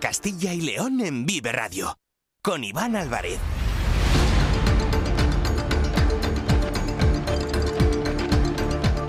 Castilla y León en Vive Radio, con Iván Álvarez.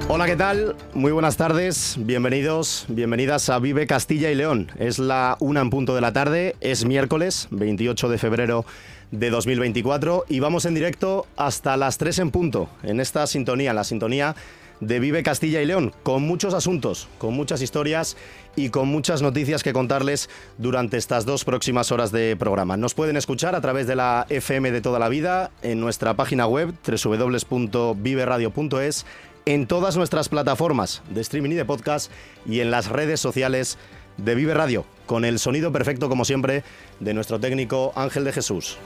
Hola, ¿qué tal? Muy buenas tardes, bienvenidos, bienvenidas a Vive Castilla y León. Es la una en punto de la tarde, es miércoles 28 de febrero de 2024 y vamos en directo hasta las 3 en punto en esta sintonía, la sintonía de Vive Castilla y León, con muchos asuntos, con muchas historias y con muchas noticias que contarles durante estas dos próximas horas de programa. Nos pueden escuchar a través de la FM de toda la vida, en nuestra página web www.viveradio.es, en todas nuestras plataformas de streaming y de podcast y en las redes sociales de Vive Radio, con el sonido perfecto como siempre de nuestro técnico Ángel de Jesús.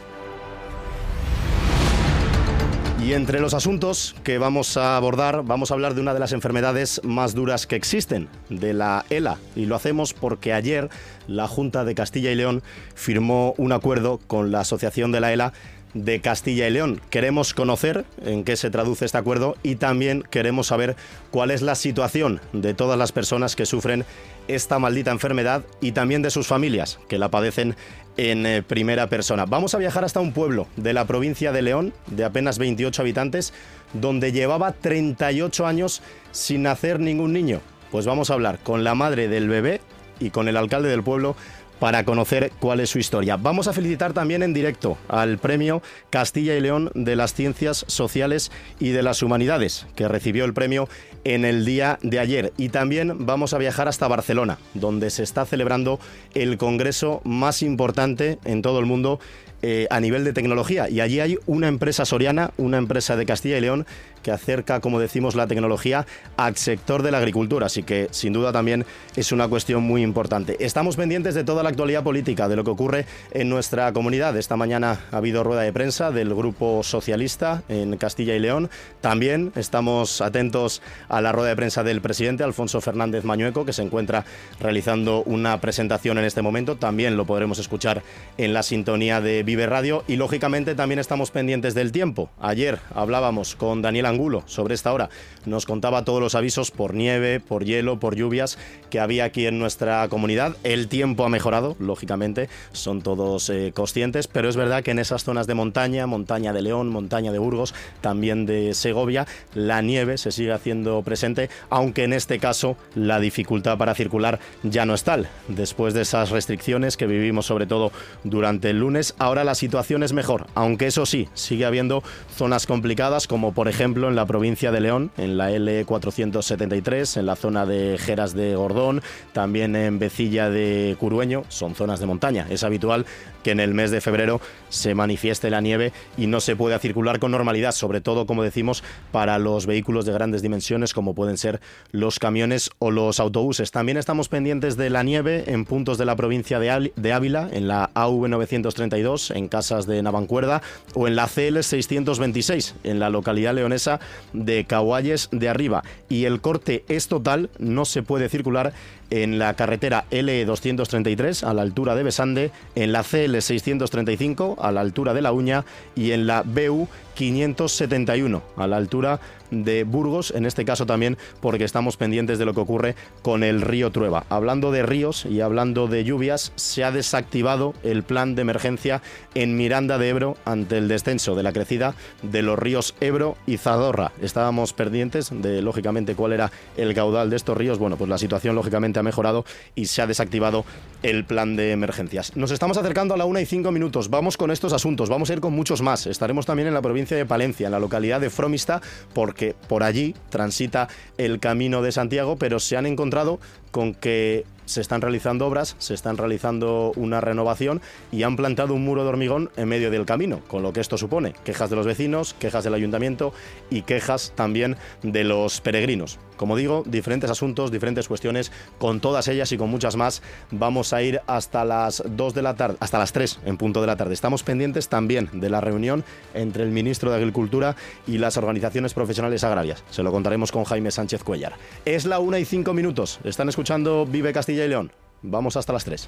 Y entre los asuntos que vamos a abordar, vamos a hablar de una de las enfermedades más duras que existen, de la ELA. Y lo hacemos porque ayer la Junta de Castilla y León firmó un acuerdo con la Asociación de la ELA de Castilla y León. Queremos conocer en qué se traduce este acuerdo y también queremos saber cuál es la situación de todas las personas que sufren esta maldita enfermedad y también de sus familias que la padecen en eh, primera persona. Vamos a viajar hasta un pueblo de la provincia de León, de apenas 28 habitantes, donde llevaba 38 años sin nacer ningún niño. Pues vamos a hablar con la madre del bebé y con el alcalde del pueblo para conocer cuál es su historia. Vamos a felicitar también en directo al premio Castilla y León de las Ciencias Sociales y de las Humanidades, que recibió el premio en el día de ayer. Y también vamos a viajar hasta Barcelona, donde se está celebrando el congreso más importante en todo el mundo eh, a nivel de tecnología. Y allí hay una empresa soriana, una empresa de Castilla y León, que acerca, como decimos, la tecnología al sector de la agricultura. Así que, sin duda, también es una cuestión muy importante. Estamos pendientes de toda la actualidad política, de lo que ocurre en nuestra comunidad. Esta mañana ha habido rueda de prensa del Grupo Socialista en Castilla y León. También estamos atentos a la rueda de prensa del presidente Alfonso Fernández Mañueco, que se encuentra realizando una presentación en este momento. También lo podremos escuchar en la sintonía de Vive Radio. Y, lógicamente, también estamos pendientes del tiempo. Ayer hablábamos con Daniel Angulo sobre esta hora. Nos contaba todos los avisos por nieve, por hielo, por lluvias que había aquí en nuestra comunidad. El tiempo ha mejorado, lógicamente, son todos eh, conscientes, pero es verdad que en esas zonas de montaña, montaña de León, montaña de Burgos, también de Segovia, la nieve se sigue haciendo presente, aunque en este caso la dificultad para circular ya no es tal. Después de esas restricciones que vivimos sobre todo durante el lunes, ahora la situación es mejor, aunque eso sí, sigue habiendo zonas complicadas como por ejemplo en la provincia de León, en la L473, en la zona de Geras de Gordón, también en Becilla de Curueño, son zonas de montaña. Es habitual que en el mes de febrero se manifieste la nieve y no se pueda circular con normalidad, sobre todo, como decimos, para los vehículos de grandes dimensiones como pueden ser los camiones o los autobuses. También estamos pendientes de la nieve en puntos de la provincia de Ávila, en la AV932, en Casas de Navancuerda o en la CL626, en la localidad leonesa de Caguayes de Arriba. Y el corte es total, no se puede circular en la carretera L233 a la altura de Besande, en la CL635 a la altura de La Uña y en la BU 571 a la altura de Burgos, en este caso también porque estamos pendientes de lo que ocurre con el río Trueba. Hablando de ríos y hablando de lluvias, se ha desactivado el plan de emergencia en Miranda de Ebro ante el descenso de la crecida de los ríos Ebro y Zadorra. Estábamos pendientes de, lógicamente, cuál era el caudal de estos ríos. Bueno, pues la situación, lógicamente, ha mejorado y se ha desactivado el plan de emergencias. Nos estamos acercando a la una y cinco minutos. Vamos con estos asuntos, vamos a ir con muchos más. Estaremos también en la provincia de Palencia, en la localidad de Fromista, porque por allí transita el camino de Santiago, pero se han encontrado con que se están realizando obras, se están realizando una renovación y han plantado un muro de hormigón en medio del camino, con lo que esto supone quejas de los vecinos, quejas del ayuntamiento y quejas también de los peregrinos. Como digo, diferentes asuntos, diferentes cuestiones, con todas ellas y con muchas más vamos a ir hasta las 2 de la tarde, hasta las 3 en punto de la tarde. Estamos pendientes también de la reunión entre el ministro de Agricultura y las organizaciones profesionales agrarias. Se lo contaremos con Jaime Sánchez Cuellar. Es la 1 y 5 minutos. Están escuchando Vive Castilla y León. Vamos hasta las 3.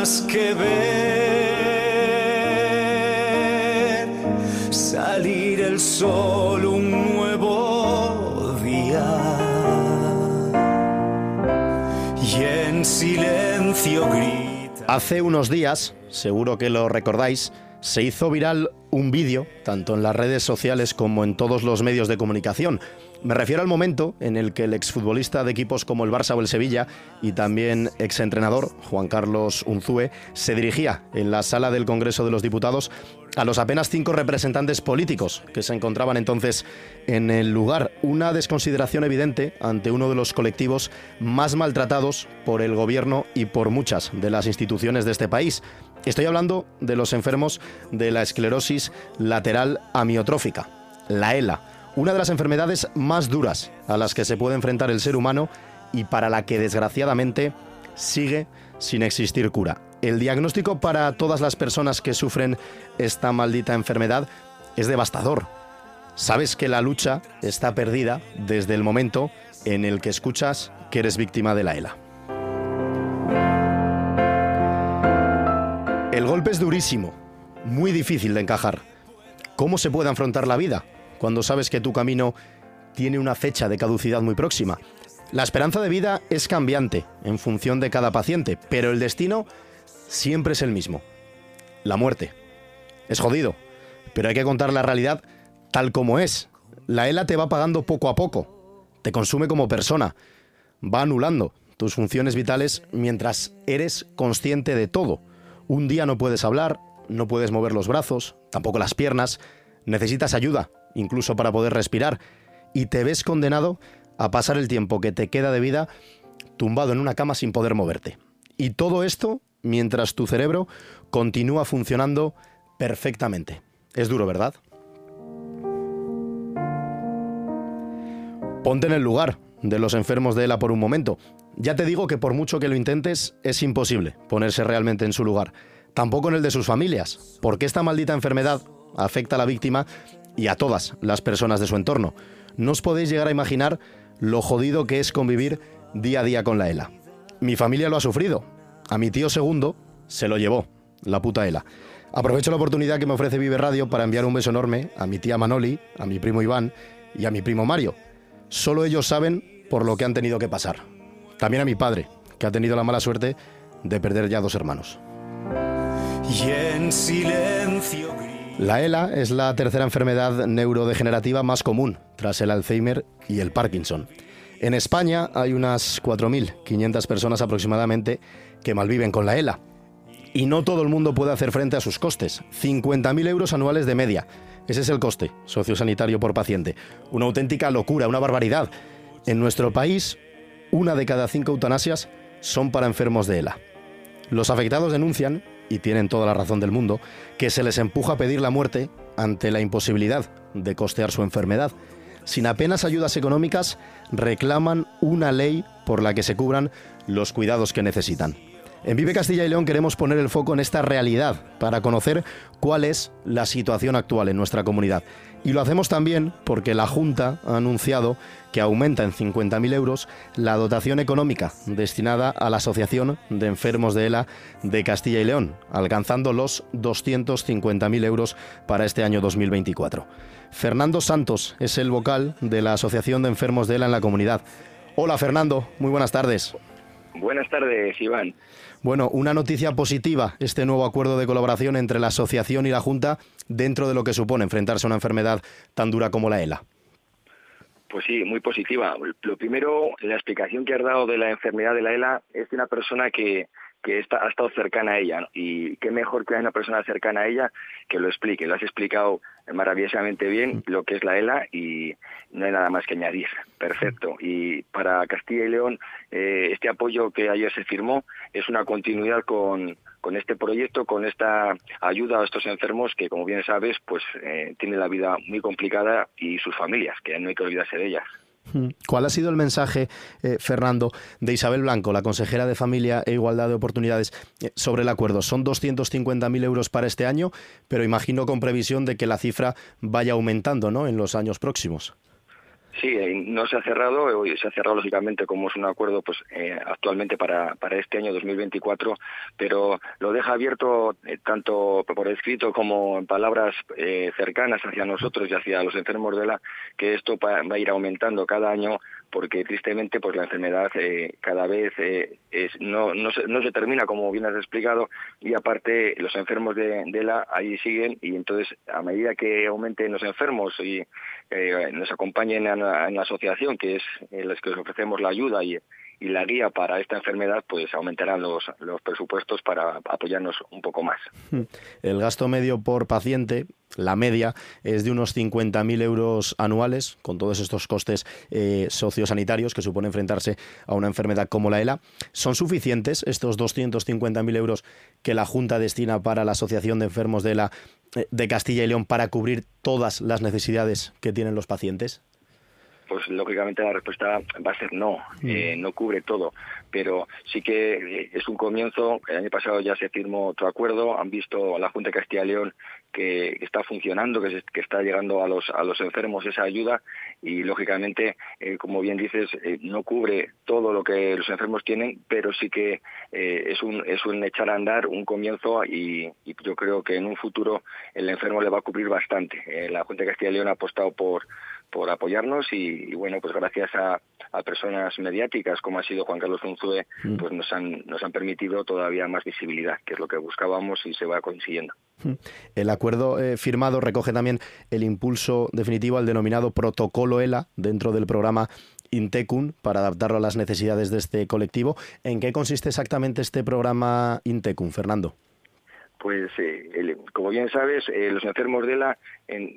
Más que ver salir el sol un nuevo día y en silencio grita. Hace unos días, seguro que lo recordáis, se hizo viral un vídeo, tanto en las redes sociales como en todos los medios de comunicación. Me refiero al momento en el que el exfutbolista de equipos como el Barça o el Sevilla y también exentrenador Juan Carlos Unzúe se dirigía en la sala del Congreso de los Diputados a los apenas cinco representantes políticos que se encontraban entonces en el lugar. Una desconsideración evidente ante uno de los colectivos más maltratados por el gobierno y por muchas de las instituciones de este país. Estoy hablando de los enfermos de la esclerosis lateral amiotrófica, la ELA una de las enfermedades más duras a las que se puede enfrentar el ser humano y para la que desgraciadamente sigue sin existir cura. El diagnóstico para todas las personas que sufren esta maldita enfermedad es devastador. Sabes que la lucha está perdida desde el momento en el que escuchas que eres víctima de la ELA. El golpe es durísimo, muy difícil de encajar. ¿Cómo se puede afrontar la vida? Cuando sabes que tu camino tiene una fecha de caducidad muy próxima. La esperanza de vida es cambiante en función de cada paciente, pero el destino siempre es el mismo. La muerte. Es jodido, pero hay que contar la realidad tal como es. La ELA te va pagando poco a poco, te consume como persona, va anulando tus funciones vitales mientras eres consciente de todo. Un día no puedes hablar, no puedes mover los brazos, tampoco las piernas, necesitas ayuda, incluso para poder respirar, y te ves condenado a pasar el tiempo que te queda de vida tumbado en una cama sin poder moverte. Y todo esto mientras tu cerebro continúa funcionando perfectamente. Es duro, ¿verdad? Ponte en el lugar de los enfermos de ELA por un momento. Ya te digo que por mucho que lo intentes, es imposible ponerse realmente en su lugar. Tampoco en el de sus familias, porque esta maldita enfermedad afecta a la víctima y a todas las personas de su entorno. No os podéis llegar a imaginar lo jodido que es convivir día a día con la ELA. Mi familia lo ha sufrido. A mi tío segundo se lo llevó, la puta ELA. Aprovecho la oportunidad que me ofrece Vive Radio para enviar un beso enorme a mi tía Manoli, a mi primo Iván y a mi primo Mario. Solo ellos saben por lo que han tenido que pasar. También a mi padre, que ha tenido la mala suerte de perder ya dos hermanos. Y en silencio la ELA es la tercera enfermedad neurodegenerativa más común, tras el Alzheimer y el Parkinson. En España hay unas 4.500 personas aproximadamente que malviven con la ELA. Y no todo el mundo puede hacer frente a sus costes. 50.000 euros anuales de media. Ese es el coste sociosanitario por paciente. Una auténtica locura, una barbaridad. En nuestro país, una de cada cinco eutanasias son para enfermos de ELA. Los afectados denuncian y tienen toda la razón del mundo, que se les empuja a pedir la muerte ante la imposibilidad de costear su enfermedad. Sin apenas ayudas económicas, reclaman una ley por la que se cubran los cuidados que necesitan. En Vive Castilla y León queremos poner el foco en esta realidad para conocer cuál es la situación actual en nuestra comunidad. Y lo hacemos también porque la Junta ha anunciado que aumenta en 50.000 euros la dotación económica destinada a la Asociación de Enfermos de ELA de Castilla y León, alcanzando los 250.000 euros para este año 2024. Fernando Santos es el vocal de la Asociación de Enfermos de ELA en la comunidad. Hola Fernando, muy buenas tardes. Buenas tardes, Iván. Bueno, una noticia positiva, este nuevo acuerdo de colaboración entre la asociación y la Junta dentro de lo que supone enfrentarse a una enfermedad tan dura como la ELA. Pues sí, muy positiva. Lo primero, la explicación que has dado de la enfermedad de la ELA es de una persona que, que está, ha estado cercana a ella. Y qué mejor que una persona cercana a ella que lo explique. Lo has explicado maravillosamente bien mm. lo que es la ELA y no hay nada más que añadir. Perfecto. Y para Castilla y León, eh, este apoyo que ayer se firmó es una continuidad con, con este proyecto, con esta ayuda a estos enfermos que, como bien sabes, pues eh, tienen la vida muy complicada y sus familias, que no hay que olvidarse de ellas. ¿Cuál ha sido el mensaje, eh, Fernando, de Isabel Blanco, la consejera de Familia e Igualdad de Oportunidades, eh, sobre el acuerdo? Son 250.000 euros para este año, pero imagino con previsión de que la cifra vaya aumentando ¿no? en los años próximos. Sí, eh, no se ha cerrado, se ha cerrado lógicamente como es un acuerdo pues eh, actualmente para, para este año 2024, pero lo deja abierto eh, tanto por escrito como en palabras cercanas hacia nosotros y hacia los enfermos de la que esto va a ir aumentando cada año porque tristemente pues la enfermedad cada vez es, no, no, se, no se termina como bien has explicado y aparte los enfermos de, de la ahí siguen y entonces a medida que aumenten los enfermos y nos acompañen en la asociación, que es en las que os ofrecemos la ayuda y, y la guía para esta enfermedad, pues aumentarán los, los presupuestos para apoyarnos un poco más. El gasto medio por paciente, la media, es de unos 50.000 euros anuales, con todos estos costes eh, sociosanitarios que supone enfrentarse a una enfermedad como la ELA. ¿Son suficientes estos 250.000 euros que la Junta destina para la Asociación de Enfermos de, la, eh, de Castilla y León para cubrir todas las necesidades que tienen los pacientes? Pues lógicamente la respuesta va a ser no, mm. eh, no cubre todo, pero sí que eh, es un comienzo. El año pasado ya se firmó otro acuerdo, han visto a la Junta de Castilla y León que está funcionando, que, que está llegando a los, a los enfermos esa ayuda y lógicamente, eh, como bien dices, no cubre todo lo que los enfermos tienen, pero sí que es, un, es un echar a andar, un comienzo y, y, yo creo que en un futuro el enfermo le va a cubrir bastante. la Junta de Castilla y León ha apostado por por apoyarnos y, bueno, pues gracias a, personas mediáticas como ha sido Juan Carlos Unzue, mm. pues nos han, nos han permitido todavía más visibilidad, que es lo que buscábamos y se va consiguiendo. Mm. El acuerdo eh, firmado recoge también el impulso definitivo al denominado protocolo ELA dentro del programa Intecun para adaptarlo a las necesidades de este colectivo. ¿En qué consiste exactamente este programa Intecun, Fernando? Pues eh, como bien sabes, eh, los enfermos de la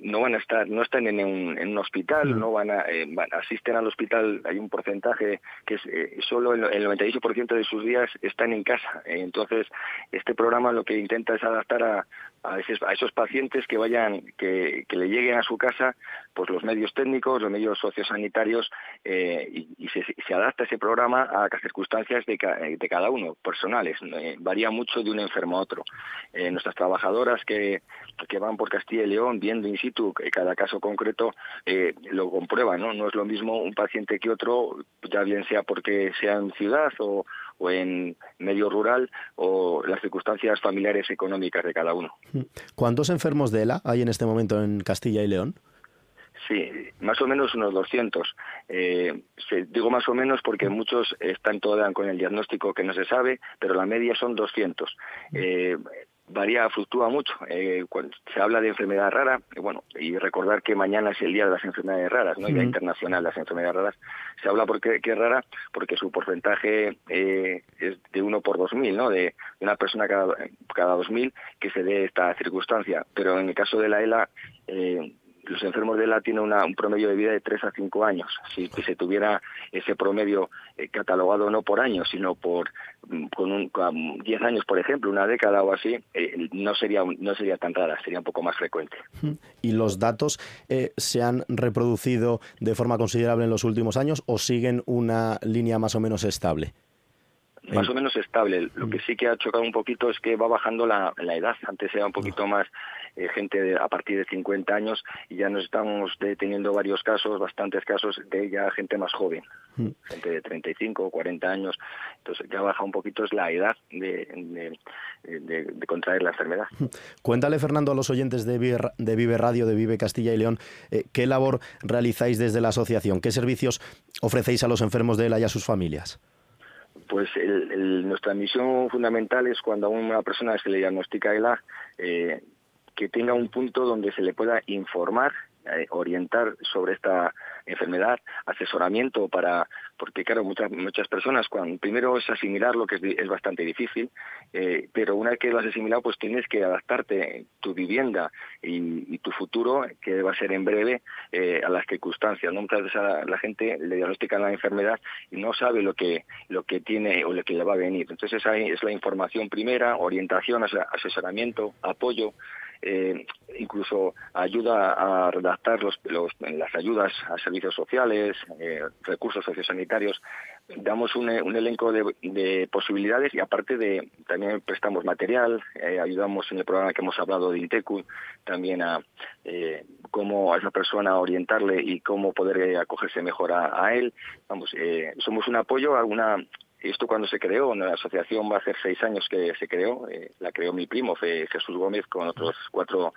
no van a estar, no están en un, en un hospital, no van a, eh, asisten al hospital, hay un porcentaje que es solo el, el 98% de sus días están en casa. entonces, este programa lo que intenta es adaptar a, a, esos, pacientes que vayan, que, le lleguen a su casa, pues los medios técnicos, los medios sociosanitarios, y, y se, se, adapta ese programa a las circunstancias de, de cada uno, personales. varía mucho de un enfermo a otro. Eh, nuestras trabajadoras que, que van por Castilla y León viendo in situ cada caso concreto eh, lo comprueban, ¿no? No es lo mismo un paciente que otro, ya bien sea porque sea en ciudad o, o en medio rural o las circunstancias familiares económicas de cada uno. ¿Cuántos enfermos de ELA hay en este momento en Castilla y León? Sí, más o menos unos 200. Eh, digo más o menos porque muchos están todavía con el diagnóstico que no se sabe, pero la media son 200. Eh, varía, fluctúa mucho. Eh, cuando se habla de enfermedad rara, bueno, y recordar que mañana es el Día de las Enfermedades Raras, ¿no? El Día Internacional de las Enfermedades Raras. Se habla porque que es rara porque su porcentaje eh, es de uno por dos mil, ¿no? De, una persona cada, cada dos mil que se dé esta circunstancia. Pero en el caso de la ELA, eh, los enfermos de ELA tienen un promedio de vida de 3 a 5 años. Si se tuviera ese promedio eh, catalogado no por años, sino por mm, con, un, 10 años, por ejemplo, una década o así, eh, no sería no sería tan rara, sería un poco más frecuente. ¿Y los datos eh, se han reproducido de forma considerable en los últimos años o siguen una línea más o menos estable? más o menos estable. Lo que sí que ha chocado un poquito es que va bajando la, la edad. Antes era un poquito más eh, gente a partir de 50 años y ya nos estamos deteniendo varios casos, bastantes casos de ya gente más joven, mm. gente de 35 o 40 años. Entonces ya baja un poquito es la edad de, de, contraer la enfermedad. Mm. Cuéntale, Fernando, a los oyentes de Vive, de Vive Radio, de Vive Castilla y León, eh, ¿qué labor realizáis desde la asociación? ¿Qué servicios ofrecéis a los enfermos de ELA y a sus familias? Pues nuestra misión fundamental es cuando a una persona se le diagnostica ELA, eh, que tenga un punto donde se le pueda informar eh, orientar sobre esta enfermedad, asesoramiento para, porque claro, muchas muchas personas, cuando primero es asimilar lo que es, bastante difícil, eh, pero una vez que lo has asimilado, pues tienes que adaptarte tu vivienda y, tu futuro, que va a ser en breve, eh, a las circunstancias. ¿no? Muchas veces a la gente le diagnostican la enfermedad y no sabe lo que, lo que tiene o lo que le va a venir. Entonces esa es la información primera, orientación, asesoramiento, apoyo, eh, incluso ayuda a redactar los, las ayudas a servicios sociales, eh, recursos sociosanitarios. Damos un, elenco de, posibilidades y aparte de también prestamos material, eh, ayudamos en el programa que hemos hablado de Intecu también a eh, cómo a esa persona orientarle y cómo poder acogerse mejor a, él. Vamos, somos un apoyo a una esto cuando se creó, la asociación va a hacer seis años que se creó, la creó mi primo Jesús Gómez con otros cuatro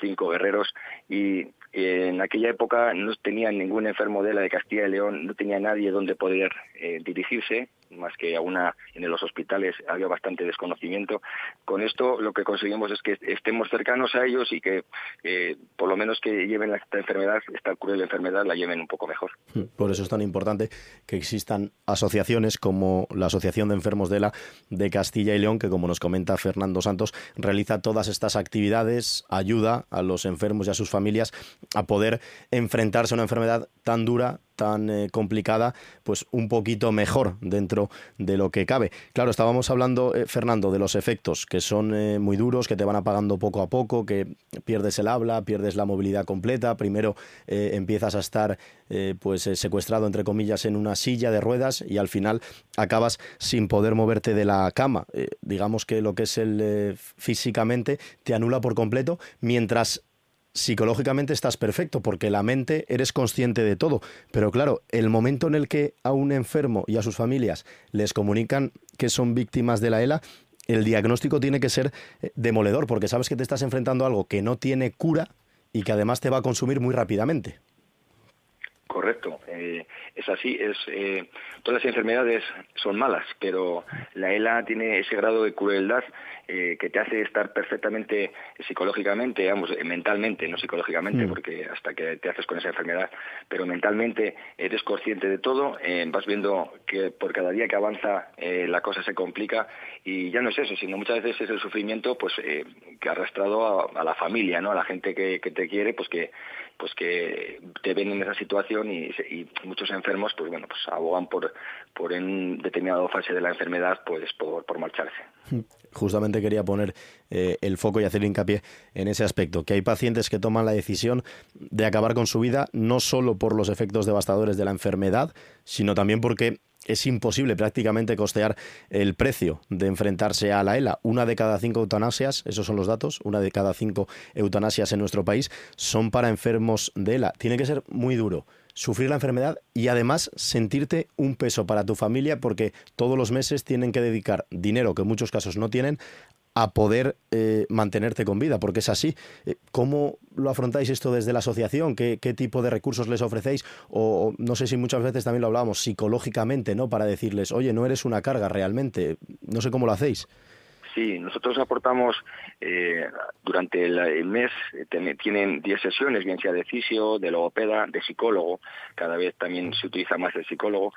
cinco guerreros. Y en aquella época no tenía ningún enfermo de la de Castilla y León, no tenía nadie donde poder eh, dirigirse más que a una en los hospitales había bastante desconocimiento. Con esto lo que conseguimos es que estemos cercanos a ellos y que eh, por lo menos que lleven esta enfermedad, esta cruel enfermedad, la lleven un poco mejor. Hmm, por eso es tan importante que existan asociaciones como la Asociación de Enfermos de la de Castilla y León, que como nos comenta Fernando Santos, realiza todas estas actividades, ayuda a los enfermos y a sus familias a poder enfrentarse a una enfermedad tan dura, tan eh, complicada, pues un poquito mejor dentro de lo que cabe. Claro, estábamos hablando, eh, Fernando, de los efectos que son eh, muy duros, que te van apagando poco a poco, que pierdes el habla, pierdes la movilidad completa, primero empiezas a estar pues secuestrado, entre comillas, en una silla de ruedas y al final acabas sin poder moverte de la cama. digamos que lo que es el físicamente te anula por completo, mientras psicológicamente estás perfecto porque la mente eres consciente de todo. Pero claro, el momento en el que a un enfermo y a sus familias les comunican que son víctimas de la ELA, el diagnóstico tiene que ser eh, demoledor porque sabes que te estás enfrentando a algo que no tiene cura y que además te va a consumir muy rápidamente. Correcto, eh, es así. Es eh, todas las enfermedades son malas, pero la ELA tiene ese grado de crueldad eh, que te hace estar perfectamente psicológicamente, digamos, mentalmente, no psicológicamente, mm. porque hasta que te haces con esa enfermedad, pero mentalmente eres consciente de todo, vas viendo que por cada día que avanza la cosa se complica y ya no es eso, sino muchas veces es el sufrimiento, pues que ha arrastrado a, la familia, no, a la gente que, que te quiere, pues que pues que te ven en esa situación y, muchos enfermos pues bueno pues abogan por por en determinada fase de la enfermedad pues por, por marcharse. Justamente quería poner eh, el foco y hacer hincapié en ese aspecto, que hay pacientes que toman la decisión de acabar con su vida no solo por los efectos devastadores de la enfermedad, sino también porque es imposible prácticamente costear el precio de enfrentarse a la ELA. Una de cada cinco eutanasias, esos son los datos, una de cada cinco eutanasias en nuestro país son para enfermos de ELA. Tiene que ser muy duro sufrir la enfermedad y además sentirte un peso para tu familia porque todos los meses tienen que dedicar dinero que en muchos casos no tienen a poder eh, mantenerte con vida, porque es así. Eh, ¿Cómo lo afrontáis esto desde la asociación? ¿Qué, tipo de recursos les ofrecéis? O, no sé si muchas veces también lo hablábamos psicológicamente, ¿no? Para decirles, oye, no eres una carga realmente. No sé cómo lo hacéis. Sí, nosotros aportamos eh, durante el, mes, tienen 10 sesiones, bien sea de fisio, de logopeda, de psicólogo, cada vez también se utiliza más el psicólogo,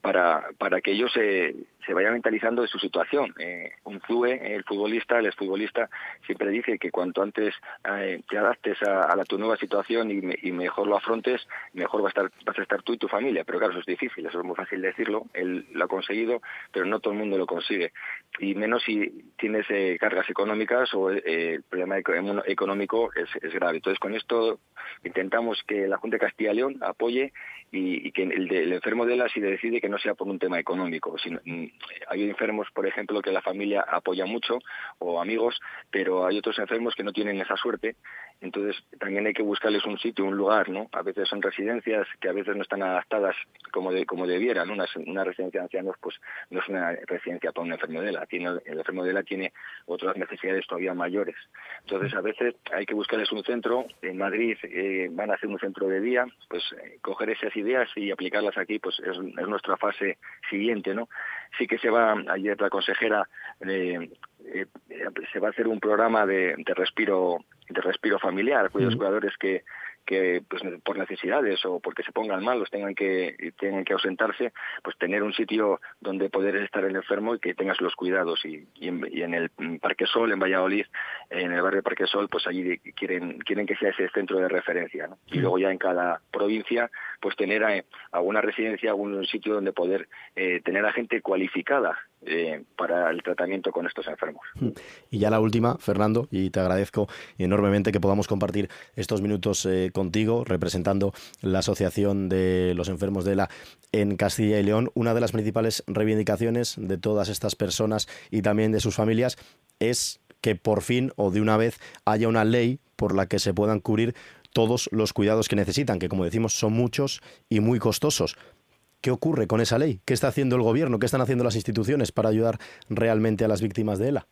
para, para que ellos se se vaya mentalizando de su situación. Eh, un clube, el futbolista, el exfutbolista, siempre dice que cuanto antes eh, te adaptes a, tu nueva situación y, mejor lo afrontes, mejor va a estar, vas a estar tú y tu familia. Pero claro, eso es difícil, eso es muy fácil decirlo. Él lo ha conseguido, pero no todo el mundo lo consigue. Y menos si tienes eh, cargas económicas o el problema económico es, grave. Entonces, con esto intentamos que la Junta de Castilla y León apoye y, que el, el enfermo de la si decide que no sea por un tema económico, sino, hay enfermos, por ejemplo, que la familia apoya mucho o amigos, pero hay otros enfermos que no tienen esa suerte. Entonces, también hay que buscarles un sitio, un lugar, ¿no? A veces son residencias que a veces no están adaptadas como de, como debieran. Una, una residencia de ancianos, pues, no es una residencia para un enfermo de la. Tiene, el enfermo de la tiene otras necesidades todavía mayores. Entonces, a veces hay que buscarles un centro. En Madrid eh, van a hacer un centro de día, pues, eh, coger esas ideas y aplicarlas aquí, pues, es, es nuestra fase siguiente, ¿no? Sí que se va, ayer la consejera, eh, eh, se va a hacer un programa de, de respiro de respiro familiar, cuyos cuidadores que, que pues, por necesidades o porque se pongan mal, los tengan que, tengan que ausentarse, pues tener un sitio donde poder estar el enfermo y que tengas los cuidados. Y, y, en, el Parque Sol, en Valladolid, en el barrio Parque Sol, pues allí quieren, quieren que sea ese centro de referencia. ¿no? Y luego ya en cada provincia, pues tener alguna residencia, algún sitio donde poder eh, tener a gente cualificada eh, para el tratamiento con estos enfermos. Y ya la última, Fernando, y te agradezco enormemente que podamos compartir estos minutos eh, contigo, representando la Asociación de los Enfermos de la en Castilla y León. Una de las principales reivindicaciones de todas estas personas y también de sus familias es que por fin o de una vez haya una ley por la que se puedan cubrir todos los cuidados que necesitan, que como decimos son muchos y muy costosos. ¿Qué ocurre con esa ley? ¿Qué está haciendo el gobierno? ¿Qué están haciendo las instituciones para ayudar realmente a las víctimas de ELA?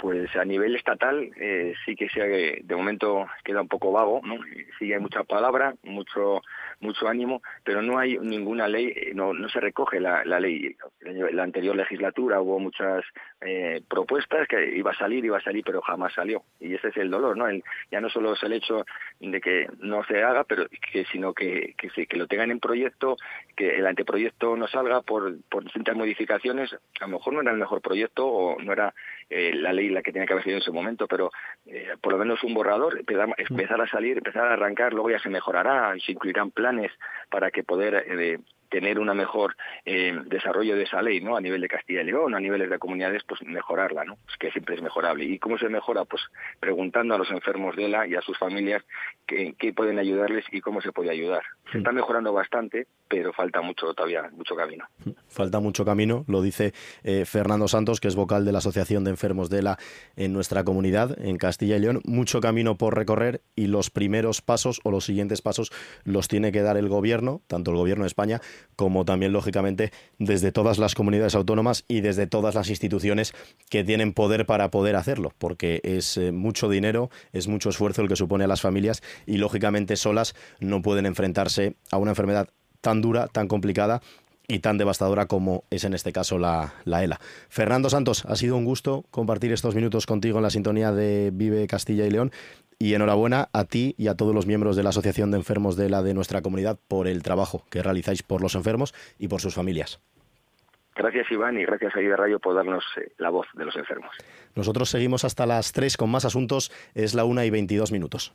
Pues a nivel estatal eh, sí que se, de momento queda un poco vago, ¿no? Sí hay mucha palabra, mucho mucho ánimo, pero no hay ninguna ley, eh, no, no se recoge la, la ley. La anterior legislatura hubo muchas eh, propuestas que iba a salir, iba a salir, pero jamás salió. Y ese es el dolor, ¿no? El, ya no solo es el hecho de que no se haga, pero que sino que, que, que lo tengan en proyecto, que el anteproyecto no salga por, por distintas modificaciones. A lo mejor no era el mejor proyecto o no era eh, la ley la que tenía que haber sido en ese momento, pero eh, por lo menos un borrador, empezar, a salir, empezar a arrancar, luego ya se mejorará, y se incluirán planes para que poder eh, tener una mejor eh, desarrollo de esa ley, ¿no? A nivel de Castilla y León, a niveles de comunidades, pues mejorarla, ¿no? Pues que siempre es mejorable. ¿Y cómo se mejora? Pues preguntando a los enfermos de la y a sus familias qué, qué pueden ayudarles y cómo se puede ayudar. Se está mejorando bastante, pero falta mucho todavía, mucho camino. Falta mucho camino, lo dice eh, Fernando Santos, que es vocal de la Asociación de Enfermos de la en nuestra comunidad, en Castilla y León. Mucho camino por recorrer y los primeros pasos o los siguientes pasos los tiene que dar el gobierno, tanto el gobierno de España como también, lógicamente, desde todas las comunidades autónomas y desde todas las instituciones que tienen poder para poder hacerlo, porque es eh, mucho dinero, es mucho esfuerzo el que supone a las familias y, lógicamente, solas no pueden enfrentarse a una enfermedad tan dura, tan complicada y tan devastadora como es en este caso la, la, ELA. Fernando Santos, ha sido un gusto compartir estos minutos contigo en la sintonía de Vive Castilla y León y enhorabuena a ti y a todos los miembros de la Asociación de Enfermos de ELA de nuestra comunidad por el trabajo que realizáis por los enfermos y por sus familias. Gracias Iván y gracias a Ida Radio por darnos eh, la voz de los enfermos. Nosotros seguimos hasta las 3 con más asuntos, es la 1 y 22 minutos.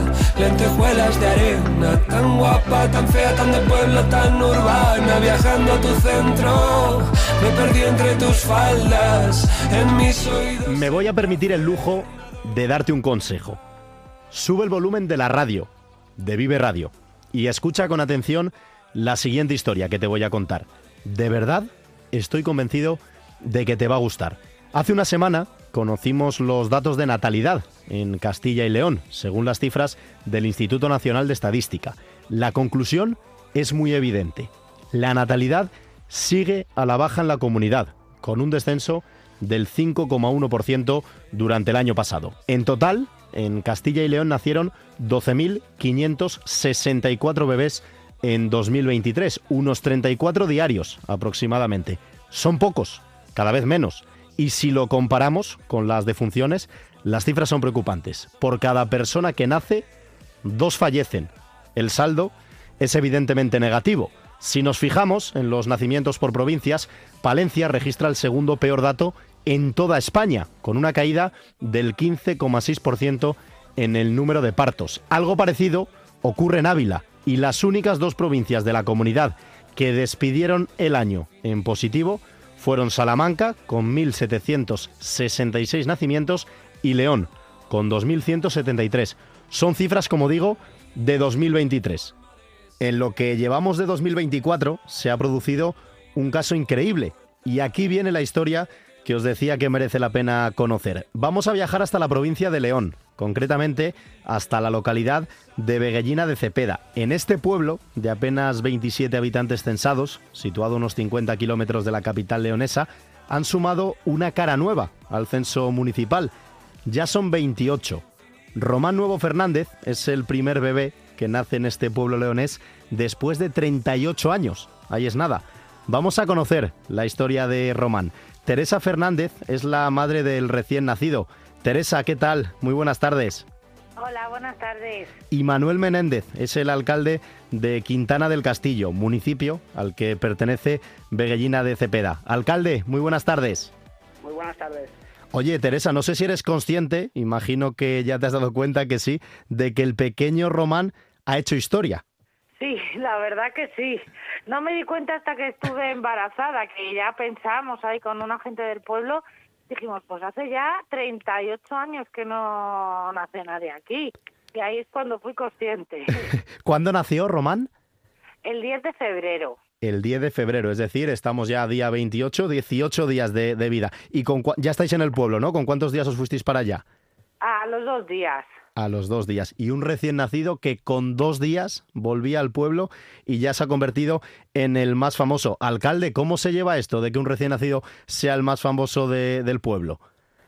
me. Me voy a permitir el lujo de darte un consejo. Sube el volumen de la radio, de Vive Radio, y escucha con atención la siguiente historia que te voy a contar. De verdad, estoy convencido de que te va a gustar. Hace una semana conocimos los datos de natalidad en Castilla y León, según las cifras del Instituto Nacional de Estadística. La conclusión es muy evidente. La natalidad sigue a la baja en la comunidad, con un descenso del 5,1% durante el año pasado. En total, en Castilla y León nacieron 12.564 bebés en 2023, unos 34 diarios aproximadamente. Son pocos, cada vez menos. Y si lo comparamos con las defunciones, las cifras son preocupantes. Por cada persona que nace, dos fallecen. El saldo es evidentemente negativo. Si nos fijamos en los nacimientos por provincias, Palencia registra el segundo peor dato en toda España, con una caída del 15,6% en el número de partos. Algo parecido ocurre en Ávila y las únicas dos provincias de la comunidad que despidieron el año en positivo fueron Salamanca, con 1.766 nacimientos, y León, con 2.173. Son cifras, como digo, de 2023. En lo que llevamos de 2024 se ha producido un caso increíble. Y aquí viene la historia que os decía que merece la pena conocer. Vamos a viajar hasta la provincia de León, concretamente hasta la localidad de Veguellina de Cepeda. En este pueblo, de apenas 27 habitantes censados, situado a unos 50 kilómetros de la capital leonesa, han sumado una cara nueva al censo municipal. Ya son 28. Román Nuevo Fernández es el primer bebé que nace en este pueblo leonés después de 38 años. Ahí es nada. Vamos a conocer la historia de Román. Teresa Fernández es la madre del recién nacido. Teresa, ¿qué tal? Muy buenas tardes. Hola, buenas tardes. Y Manuel Menéndez es el alcalde de Quintana del Castillo, municipio al que pertenece Veguellina de Cepeda. Alcalde, muy buenas tardes. Muy buenas tardes. Oye, Teresa, no sé si eres consciente, imagino que ya te has dado cuenta que sí, de que el pequeño Román ha hecho historia. Sí, la verdad que sí. No me di cuenta hasta que estuve embarazada, que ya pensamos ahí con una gente del pueblo, dijimos, pues hace ya 38 años que no nace nadie aquí. Y ahí es cuando fui consciente. ¿Cuándo nació Román? El 10 de febrero. El 10 de febrero, es decir, estamos ya a día 28, 18 días de, de vida. Y con ya estáis en el pueblo, ¿no? ¿Con cuántos días os fuisteis para allá? A los dos días a los dos días. Y un recién nacido que con dos días volvía al pueblo y ya se ha convertido en el más famoso. Alcalde, ¿cómo se lleva esto de que un recién nacido sea el más famoso de, del pueblo?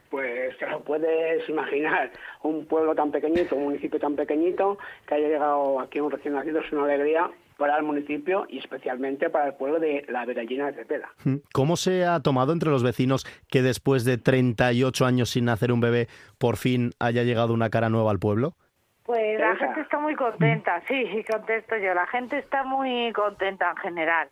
Pues te lo puedes imaginar, un pueblo tan pequeñito, un municipio tan pequeñito, que haya llegado aquí un recién nacido es una alegría para el municipio y especialmente para el pueblo de la Verallina de Cepeda. Mm. ¿Cómo se ha tomado entre los vecinos que después de 38 años sin nacer un bebé, por fin haya llegado una cara nueva al pueblo? Pues la gente está muy contenta, sí, contesto yo. La gente está muy contenta en general.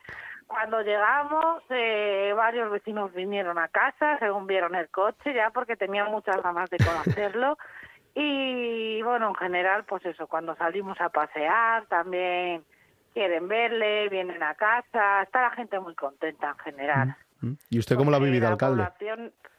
Cuando llegamos, eh, varios vecinos vinieron a casa, según vieron el coche, ya porque tenían muchas ganas de conocerlo. Y bueno, en general, pues eso, cuando salimos a pasear, también quieren verle, vienen a casa, está la gente muy contenta en general. Mm, mm. ¿Y usted cómo lo ha vivido, alcalde?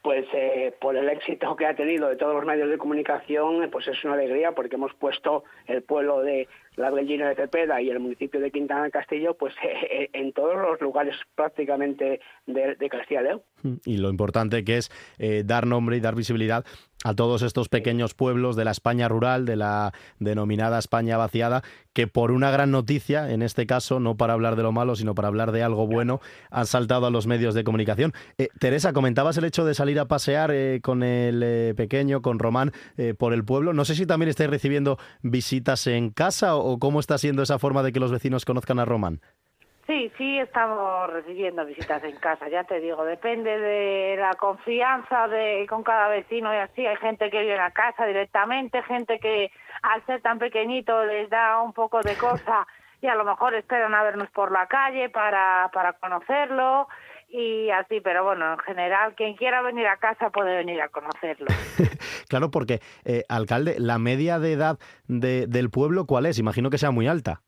Pues eh, por el éxito que ha tenido de todos los medios de comunicación, pues es una alegría porque hemos puesto el pueblo de la Bellina de Cepeda y el municipio de Quintana del Castillo, pues eh, en todos los lugares prácticamente de, Castilla y León. Mm, y lo importante que es eh, dar nombre y dar visibilidad a todos estos pequeños pueblos de la España rural, de la denominada España vaciada, que por una gran noticia, en este caso, no para hablar de lo malo, sino para hablar de algo bueno, han saltado a los medios de comunicación. Eh, Teresa, comentabas el hecho de salir a pasear con el pequeño, con Román, por el pueblo. No sé si también estáis recibiendo visitas en casa o cómo está siendo esa forma de que los vecinos conozcan a Román? Sí, sí, estamos recibiendo visitas en casa, ya te digo, depende de la confianza de con cada vecino y así. Hay gente que viene a casa directamente, gente que al ser tan pequeñito les da un poco de cosa y a lo mejor esperan a vernos por la calle para, para conocerlo y así, pero bueno, en general, quien quiera venir a casa puede venir a conocerlo. claro, porque, eh, alcalde, la media de edad de, del pueblo, ¿cuál es? Imagino que sea muy alta.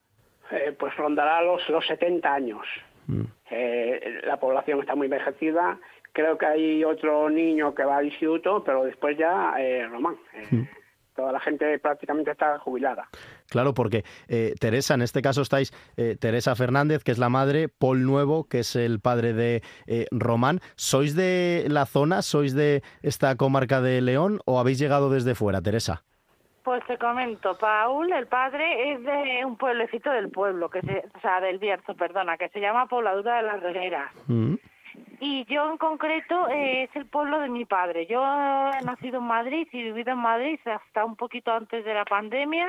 Eh, pues rondará los, los 70 años. Mm. Eh, la población está muy envejecida. Creo que hay otro niño que va al instituto, pero después ya Román. Mm toda la gente prácticamente está jubilada. Claro, porque eh, Teresa, en este caso estáis eh, Teresa Fernández, que es la madre, Paul Nuevo, que es el padre de eh, Román. ¿Sois de la zona, sois de esta comarca de León o habéis llegado desde fuera, Teresa? Pues te comento, Paul, el padre, es de un pueblecito del pueblo, que se, o sea, del Bierzo, perdona, que se llama Pobladura de las Regueras. Mm. Y yo en concreto eh, es el pueblo de mi padre. Yo he nacido en Madrid y he vivido en Madrid hasta un poquito antes de la pandemia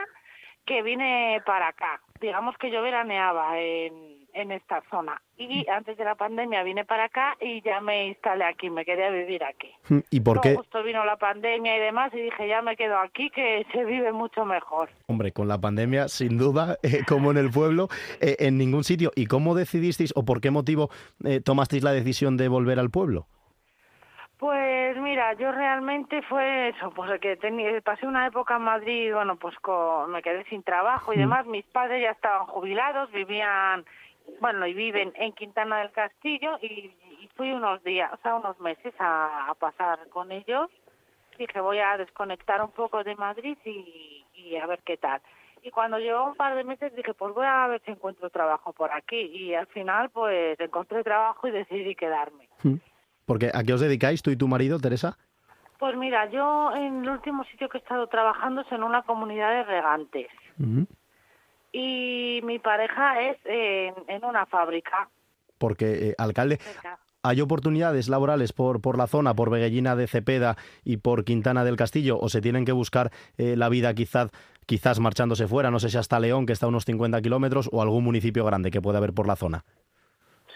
que vine para acá. Digamos que yo veraneaba en, en esta zona. Y antes de la pandemia vine para acá y ya me instalé aquí, me quedé a vivir aquí. ¿Y por qué? Justo vino la pandemia y demás y dije, ya me quedo aquí, que se vive mucho mejor. Hombre, con la pandemia, sin duda, eh, como en el pueblo, eh, en ningún sitio. ¿Y cómo decidisteis o por qué motivo eh, tomasteis la decisión de volver al pueblo? Pues mira, yo realmente fue eso, pues que tenía, pasé una época en Madrid, bueno, pues con, me quedé sin trabajo y demás, mis padres ya estaban jubilados, vivían bueno, y viven en Quintana del Castillo y, fui unos días, o sea, unos meses a, pasar con ellos. Dije, voy a desconectar un poco de Madrid y, y a ver qué tal. Y cuando llevo un par de meses dije, pues voy a ver si encuentro trabajo por aquí. Y al final, pues encontré trabajo y decidí quedarme. Mm. Porque ¿a qué os dedicáis tú y tu marido, Teresa? Pues mira, yo en el último sitio que he estado trabajando es en una comunidad de regantes. Y mi pareja es en, una fábrica. Porque, eh, alcalde, ¿hay oportunidades laborales por, por la zona, por Veguellina de Cepeda y por Quintana del Castillo? ¿O se tienen que buscar eh, la vida quizás, quizás marchándose fuera? No sé si hasta León, que está a unos 50 kilómetros, o algún municipio grande que pueda haber por la zona.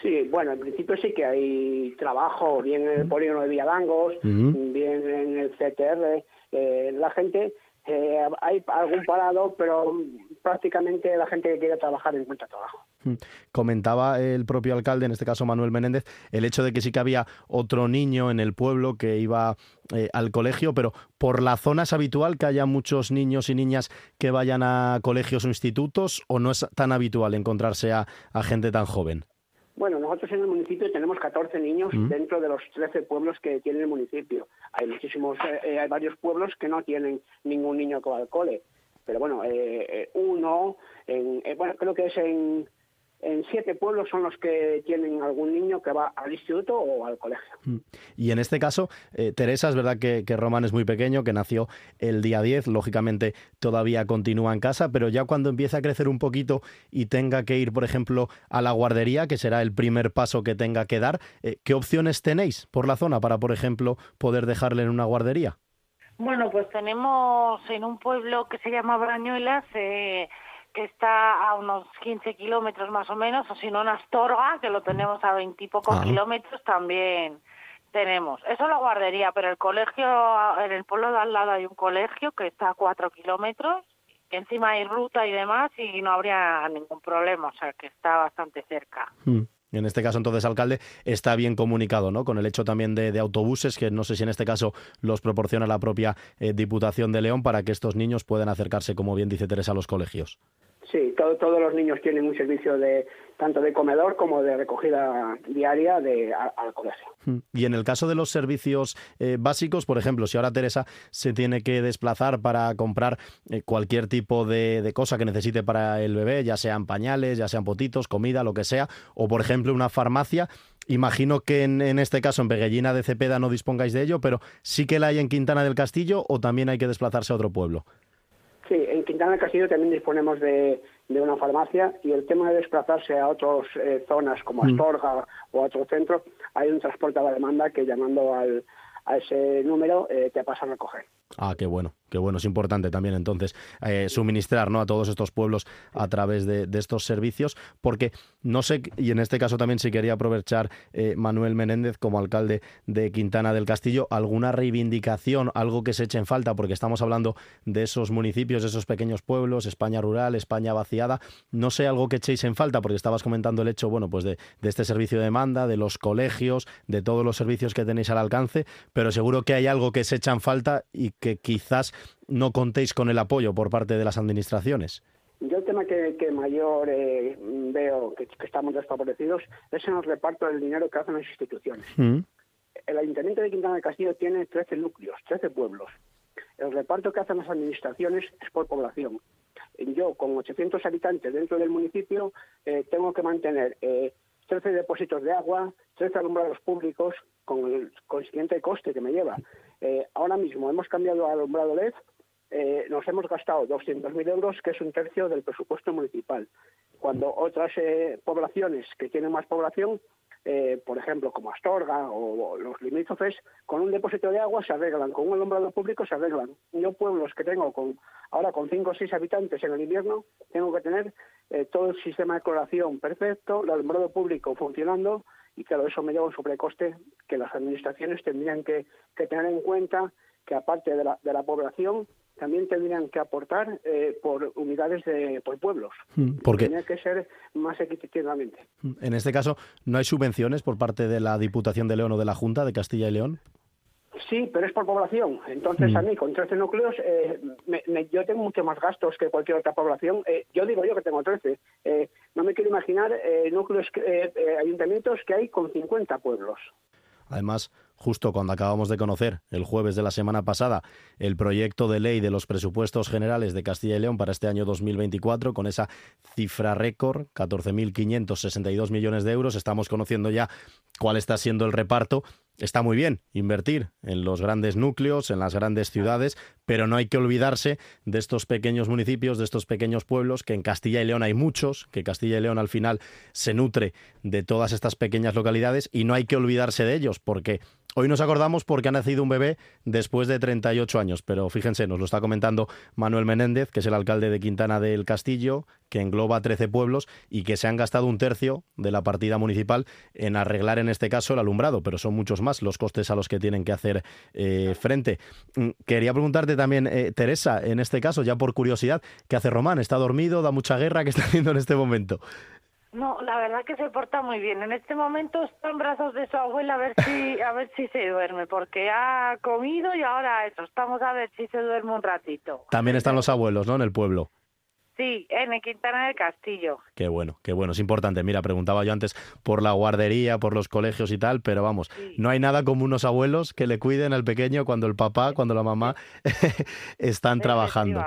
Sí, bueno, en principio sí que hay trabajo, bien en el polígono de Villadangos, bien en el CTR. Eh, la gente, eh, hay algún parado, pero prácticamente la gente que quiere trabajar encuentra trabajo. Comentaba el propio alcalde, en este caso Manuel Menéndez, el hecho de que sí que había otro niño en el pueblo que iba eh, al colegio, pero por la zona es habitual que haya muchos niños y niñas que vayan a colegios o institutos, o no es tan habitual encontrarse a gente tan joven. Bueno, nosotros en el municipio tenemos 14 niños mm. dentro de los 13 pueblos que tiene el municipio. Hay muchísimos, eh, eh, hay varios pueblos que no tienen ningún niño que va al cole. Pero bueno, eh, uno, en, bueno, creo que es en en siete pueblos son los que tienen algún niño que va al instituto o al colegio. Mm. Y en este caso, eh, Teresa, es verdad que, que, Román es muy pequeño, que nació el día 10, lógicamente todavía continúa en casa, pero ya cuando empieza a crecer un poquito y tenga que ir, por ejemplo, a la guardería, que será el primer paso que tenga que dar, eh, ¿qué opciones tenéis por la zona para, por ejemplo, poder dejarle en una guardería? Bueno, pues tenemos en un pueblo que se llama Brañuelas, eh, que está a unos 15 kilómetros más o menos, o si no en Astorga, que lo tenemos a 20 y pocos ah. kilómetros, también tenemos. Eso la guardería, pero el colegio, en el pueblo de al lado hay un colegio que está a 4 kilómetros, que encima hay ruta y demás y no habría ningún problema, o sea que está bastante cerca. Hmm. En este caso, entonces, alcalde, está bien comunicado, ¿no? Con el hecho también de, autobuses, que no sé si en este caso los proporciona la propia eh, Diputación de León para que estos niños puedan acercarse, como bien dice Teresa, a los colegios. Sí, todos los niños tienen un servicio de tanto de comedor como de recogida diaria de, al colegio. Hmm. Y en el caso de los servicios eh, básicos, por ejemplo, si ahora Teresa se tiene que desplazar para comprar eh, cualquier tipo de, cosa que necesite para el bebé, ya sean pañales, ya sean potitos, comida, lo que sea, o por ejemplo una farmacia, Imagino que en, en, este caso en Beguellina de Cepeda no dispongáis de ello, pero sí que la hay en Quintana del Castillo o también hay que desplazarse a otro pueblo. Sí, en Quintana del Castillo también disponemos de, una farmacia y el tema de desplazarse a otras eh, zonas como mm. Astorga o a otro centro, hay un transporte a la demanda que llamando al, a ese número eh, te pasan a recoger. Ah, qué bueno, qué bueno. Es importante también entonces eh, suministrar ¿no? a todos estos pueblos a través de, estos servicios, porque no sé, y en este caso también si quería aprovechar eh, Manuel Menéndez como alcalde de Quintana del Castillo, alguna reivindicación, algo que se eche en falta, porque estamos hablando de esos municipios, de esos pequeños pueblos, España rural, España vaciada. No sé algo que echéis en falta, porque estabas comentando el hecho, bueno, pues de, de este servicio de demanda, de los colegios, de todos los servicios que tenéis al alcance, pero seguro que hay algo que se echa en falta y que quizás no contéis con el apoyo por parte de las administraciones? Yo el tema que, mayor eh, veo que, estamos desfavorecidos es en el reparto del dinero que hacen las instituciones. Mm. El Ayuntamiento de Quintana del Castillo tiene 13 núcleos, 13 pueblos. El reparto que hacen las administraciones es por población. Yo, con 800 habitantes dentro del municipio, eh, tengo que mantener eh, 13 depósitos de agua, 13 alumbrados públicos, con el consiguiente coste que me lleva. Eh, ahora mismo hemos cambiado al alumbrado LED, eh, nos hemos gastado 200.000 euros, que es un tercio del presupuesto municipal, cuando otras eh, poblaciones que tienen más población eh, por ejemplo, como Astorga o, los limítrofes, con un depósito de agua se arreglan, con un alumbrado público se arreglan. Yo pueblos que tengo con ahora con 5 o 6 habitantes en el invierno, tengo que tener eh, todo el sistema de cloración perfecto, el alumbrado público funcionando y claro, eso me lleva un sobrecoste que las administraciones tendrían que, tener en cuenta que aparte de la, de la población también tendrían que aportar eh, por unidades de por pueblos. Hmm, porque Tenía que ser más equitativamente. Hmm, en este caso, ¿no hay subvenciones por parte de la Diputación de León o de la Junta de Castilla y León? Sí, pero es por población. Entonces, hmm. a mí, con 13 núcleos, eh, yo tengo mucho más gastos que cualquier otra población. Eh, yo digo yo que tengo 13. no me quiero imaginar núcleos, ayuntamientos que hay con 50 pueblos. Además, justo cuando acabamos de conocer el jueves de la semana pasada el proyecto de ley de los presupuestos generales de Castilla y León para este año 2024 con esa cifra récord, 14.562 millones de euros. Estamos conociendo ya cuál está siendo el reparto está muy bien invertir en los grandes núcleos, en las grandes ciudades, pero no hay que olvidarse de estos pequeños municipios, de estos pequeños pueblos, que en Castilla y León hay muchos, que Castilla y León al final se nutre de todas estas pequeñas localidades y no hay que olvidarse de ellos, porque Hoy nos acordamos porque ha nacido un bebé después de 38 años, pero fíjense, nos lo está comentando Manuel Menéndez, que es el alcalde de Quintana del Castillo, que engloba 13 pueblos y que se han gastado un tercio de la partida municipal en arreglar en este caso el alumbrado, pero son muchos más los costes a los que tienen que hacer eh, frente. Mm, quería preguntarte también, eh, Teresa, en este caso, ya por curiosidad, ¿qué hace Román? ¿Está dormido? ¿Da mucha guerra? ¿Qué está haciendo en este momento? No, la verdad que se porta muy bien. En este momento está en brazos de su abuela a ver si a ver si se duerme, porque ha comido y ahora eso. Estamos a ver si se duerme un ratito. También están los abuelos, ¿no? En el pueblo. Sí, en el Quintana del Castillo. Qué bueno, qué bueno, es importante. Mira, preguntaba yo antes por la guardería, por los colegios y tal, pero vamos, no hay nada como unos abuelos que le cuiden al pequeño cuando el papá, cuando la mamá están trabajando.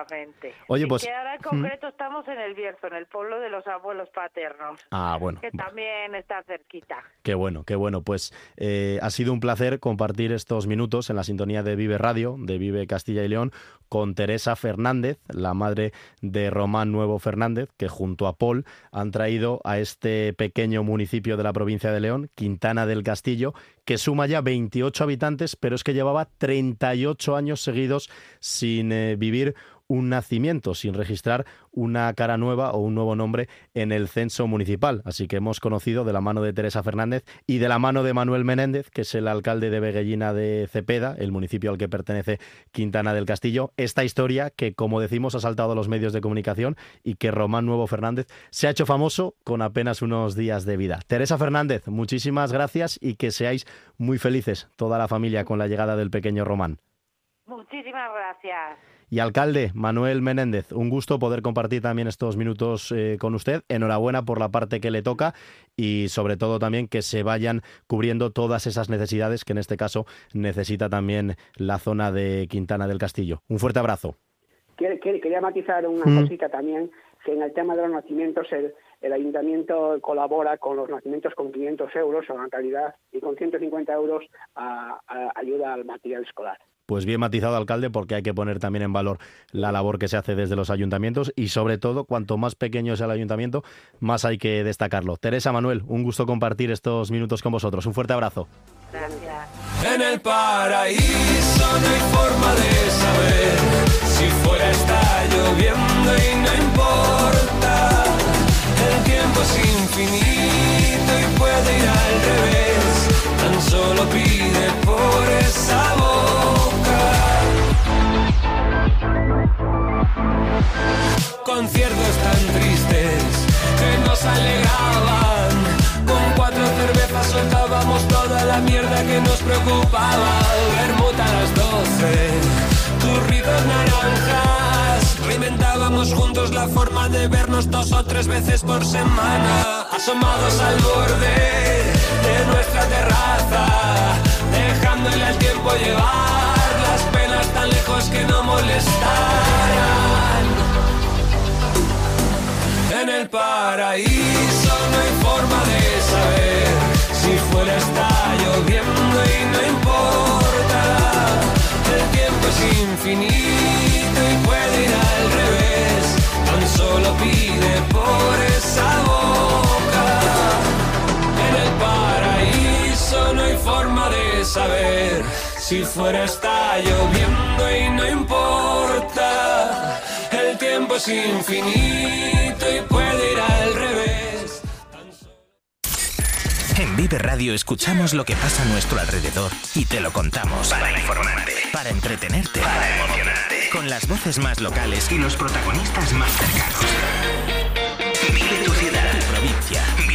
Oye, pues... ahora en concreto estamos en el Bierzo, en el pueblo de los abuelos paternos. Ah, bueno. Que también está cerquita. Qué bueno, qué bueno. Pues eh, ha sido un placer compartir estos minutos en la sintonía de Vive Radio, de Vive Castilla y León, con Teresa Fernández, la madre de Román Nuevo Fernández, que junto a Paul han traído a este pequeño municipio de la provincia de León, Quintana del Castillo, que suma ya 28 habitantes, pero es que llevaba 38 años seguidos sin eh, vivir un nacimiento, sin registrar una cara nueva o un nuevo nombre en el censo municipal. Así que hemos conocido de la mano de Teresa Fernández y de la mano de Manuel Menéndez, que es el alcalde de Beguellina de Cepeda, el municipio al que pertenece Quintana del Castillo, esta historia que, como decimos, ha saltado a los medios de comunicación y que Román Nuevo Fernández se ha hecho famoso con apenas unos días de vida. Teresa Fernández, muchísimas gracias y que seáis muy felices toda la familia con la llegada del pequeño Román. Muchísimas gracias. Y alcalde Manuel Menéndez, un gusto poder compartir también estos minutos eh, con usted. Enhorabuena por la parte que le toca y sobre todo también que se vayan cubriendo todas esas necesidades que en este caso necesita también la zona de Quintana del Castillo. Un fuerte abrazo. Quería matizar una mm. cosita también, que en el tema de los nacimientos el, ayuntamiento colabora con los nacimientos con 500 euros a la calidad y con 150 euros a ayuda al material escolar pues bien matizado, alcalde, porque hay que poner también en valor la labor que se hace desde los ayuntamientos y sobre todo, cuanto más pequeño sea el ayuntamiento, más hay que destacarlo. Teresa Manuel, un gusto compartir estos minutos con vosotros. Un fuerte abrazo. En el paraíso no hay forma de saber si fuera está lloviendo y no importa. El tiempo es infinito y puede ir al revés. Tan solo pide por esa voz. Conciertos tan tristes que nos alegraban. Con cuatro cervezas soltábamos toda la mierda que nos preocupaba. Bermuda a las doce, turritos naranjas. Reinventábamos juntos la forma de vernos dos o tres veces por semana. Asomados al borde de nuestra terraza, dejándole al tiempo llevar tan lejos que no molestarán. En el paraíso no hay forma de saber si fuera está lloviendo y no importa. El tiempo es infinito y puede ir al revés. Tan solo pide por esa boca. En el paraíso no hay forma de saber si fuera está lloviendo y no importa. El tiempo es infinito y puede ir al revés. En Vive Radio escuchamos lo que pasa a nuestro alrededor y te lo contamos. Para, informarte, para entretenerte, para emocionarte. Con las voces más locales y los protagonistas más cercanos. Vive tu ciudad, tu provincia.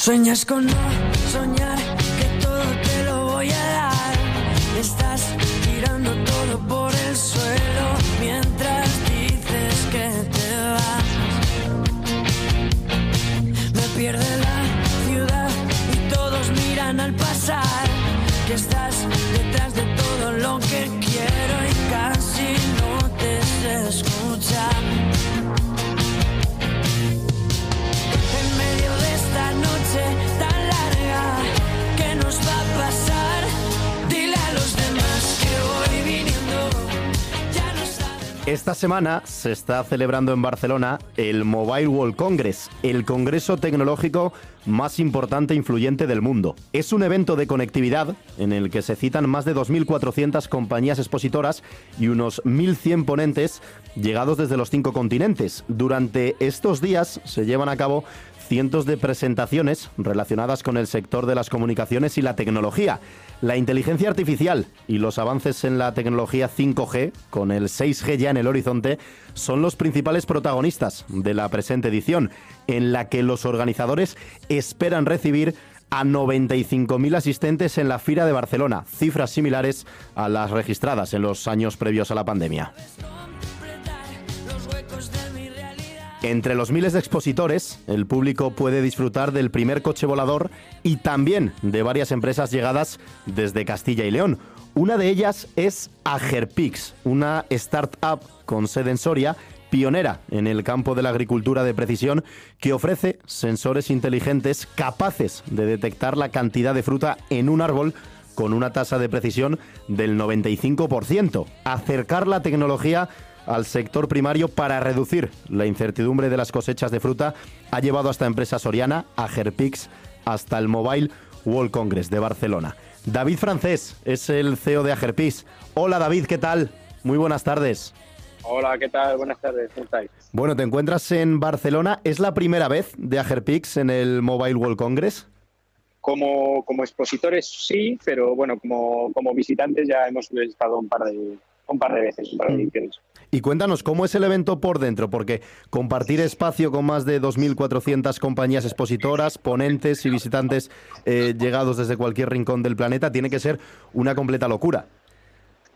Sueñas con no Esta semana se está celebrando en Barcelona el Mobile World Congress, el congreso tecnológico más importante e influyente del mundo. Es un evento de conectividad en el que se citan más de 2.400 compañías expositoras y unos 1.100 ponentes llegados desde los cinco continentes. Durante estos días se llevan a cabo cientos de presentaciones relacionadas con el sector de las comunicaciones y la tecnología. La inteligencia artificial y los avances en la tecnología 5G, con el 6G ya en el horizonte, son los principales protagonistas de la presente edición, en la que los organizadores esperan recibir a 95.000 asistentes en la Fira de Barcelona, cifras similares a las registradas en los años previos a la pandemia. Entre los miles de expositores, el público puede disfrutar del primer coche volador y también de varias empresas llegadas desde Castilla y León. Una de ellas es Agerpix, una startup con sede en Soria, pionera en el campo de la agricultura de precisión, que ofrece sensores inteligentes capaces de detectar la cantidad de fruta en un árbol con una tasa de precisión del 95%. Acercar la tecnología al sector primario para reducir la incertidumbre de las cosechas de fruta ha llevado a esta empresa soriana, a Gerpix, hasta el Mobile World Congress de Barcelona. David Francés es el CEO de Agerpix. Hola David, ¿qué tal? Muy buenas tardes. Hola, ¿qué tal? Buenas tardes, ¿cómo estáis? Bueno, te encuentras en Barcelona. ¿Es la primera vez de Agerpix en el Mobile World Congress? Como, como expositores sí, pero bueno, como, como visitantes ya hemos estado un par de, un par de veces, un par de ediciones. Y cuéntanos, ¿cómo es el evento por dentro? Porque compartir espacio con más de 2.400 compañías expositoras, ponentes y visitantes eh, llegados desde cualquier rincón del planeta tiene que ser una completa locura.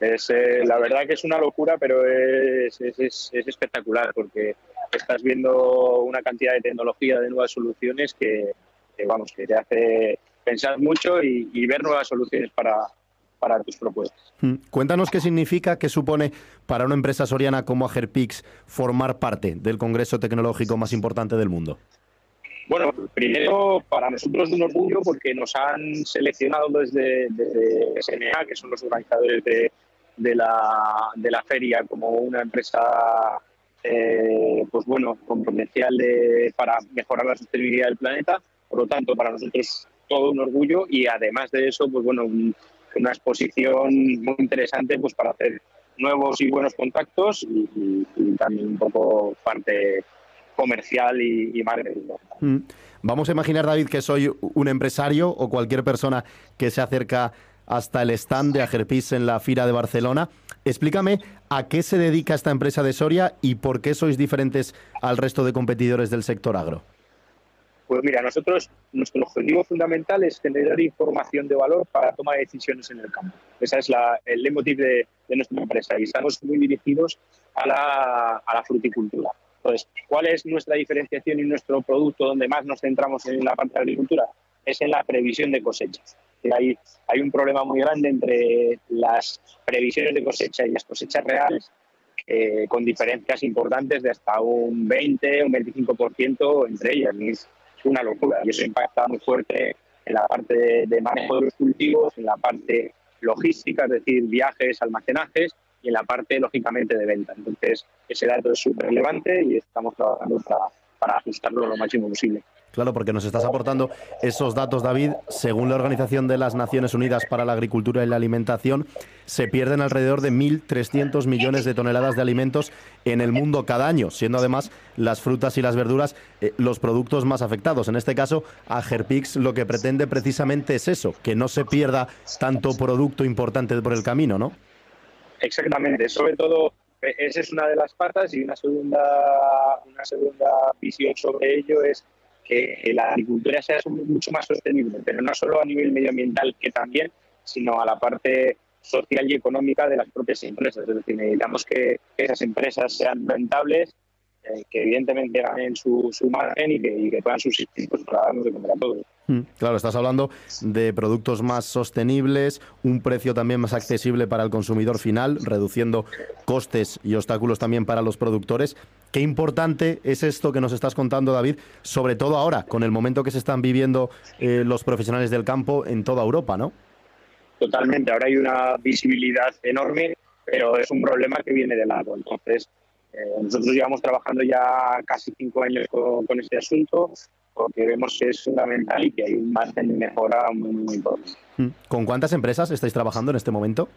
Es, eh, la verdad que es una locura, pero es, es, es, es espectacular porque estás viendo una cantidad de tecnología, de nuevas soluciones que, vamos, que te hace pensar mucho y ver nuevas soluciones para, para tus propuestas. Mm. Cuéntanos qué significa, qué supone para una empresa soriana como Agerpix formar parte del Congreso Tecnológico más importante del mundo. Bueno, primero para nosotros es un orgullo porque nos han seleccionado desde, desde SNA, que son los organizadores de, de, la, de la feria, como una empresa eh, pues bueno, con potencial de, para mejorar la sostenibilidad del planeta. Por lo tanto, para nosotros todo un orgullo y además de eso, pues bueno, un, una exposición muy interesante pues para hacer nuevos y buenos contactos y, también un poco parte comercial y, y marketing. Mm. Vamos a imaginar, David, que soy un empresario o cualquier persona que se acerca hasta el stand de Agerpis en la Fira de Barcelona. Explícame a qué se dedica esta empresa de Soria y por qué sois diferentes al resto de competidores del sector agro. Pues mira, nosotros, nuestro objetivo fundamental es generar información de valor para toma de decisiones en el campo. Esa es la, el leitmotiv de, nuestra empresa y estamos muy dirigidos a la, fruticultura. Entonces, ¿cuál es nuestra diferenciación y nuestro producto donde más nos centramos en la parte de agricultura? Es en la previsión de cosechas. Hay, hay un problema muy grande entre las previsiones de cosecha y las cosechas reales, con diferencias importantes de hasta un 20, un 25% entre ellas. Una locura y eso impacta muy fuerte en la parte de, de manejo de los cultivos, en la parte logística, es decir, viajes, almacenajes y en la parte, lógicamente, de venta. Entonces, ese dato es súper relevante y estamos trabajando para, para ajustarlo lo máximo posible. Claro, porque nos estás aportando esos datos, David. Según la Organización de las Naciones Unidas para la Agricultura y la Alimentación, se pierden alrededor de 1.300 millones de toneladas de alimentos en el mundo cada año, siendo además las frutas y las verduras eh, los productos más afectados. En este caso, Agerpix lo que pretende precisamente es eso, que no se pierda tanto producto importante por el camino, ¿no? Exactamente, sobre todo esa es una de las patas y una segunda, una segunda visión sobre ello es que la agricultura sea mucho más sostenible, pero no solo a nivel medioambiental, que también, sino a la parte social y económica de las propias empresas. Es decir, necesitamos que esas empresas sean rentables eh, que evidentemente ganen su, margen y que, puedan subsistir pues, de comer a todos. Mm, Claro, estás hablando de productos más sostenibles, un precio también más accesible para el consumidor final, reduciendo costes y obstáculos también para los productores. Qué importante es esto que nos estás contando, David, sobre todo ahora, con el momento que se están viviendo eh, los profesionales del campo en toda Europa, ¿no? Totalmente, ahora hay una visibilidad enorme, pero es un problema que viene de lado. Entonces, eh, nosotros llevamos trabajando ya casi cinco años con, con este asunto porque vemos que es fundamental y que hay un margen de mejora muy, muy importante. Mm. ¿Con cuántas empresas estáis trabajando en este momento?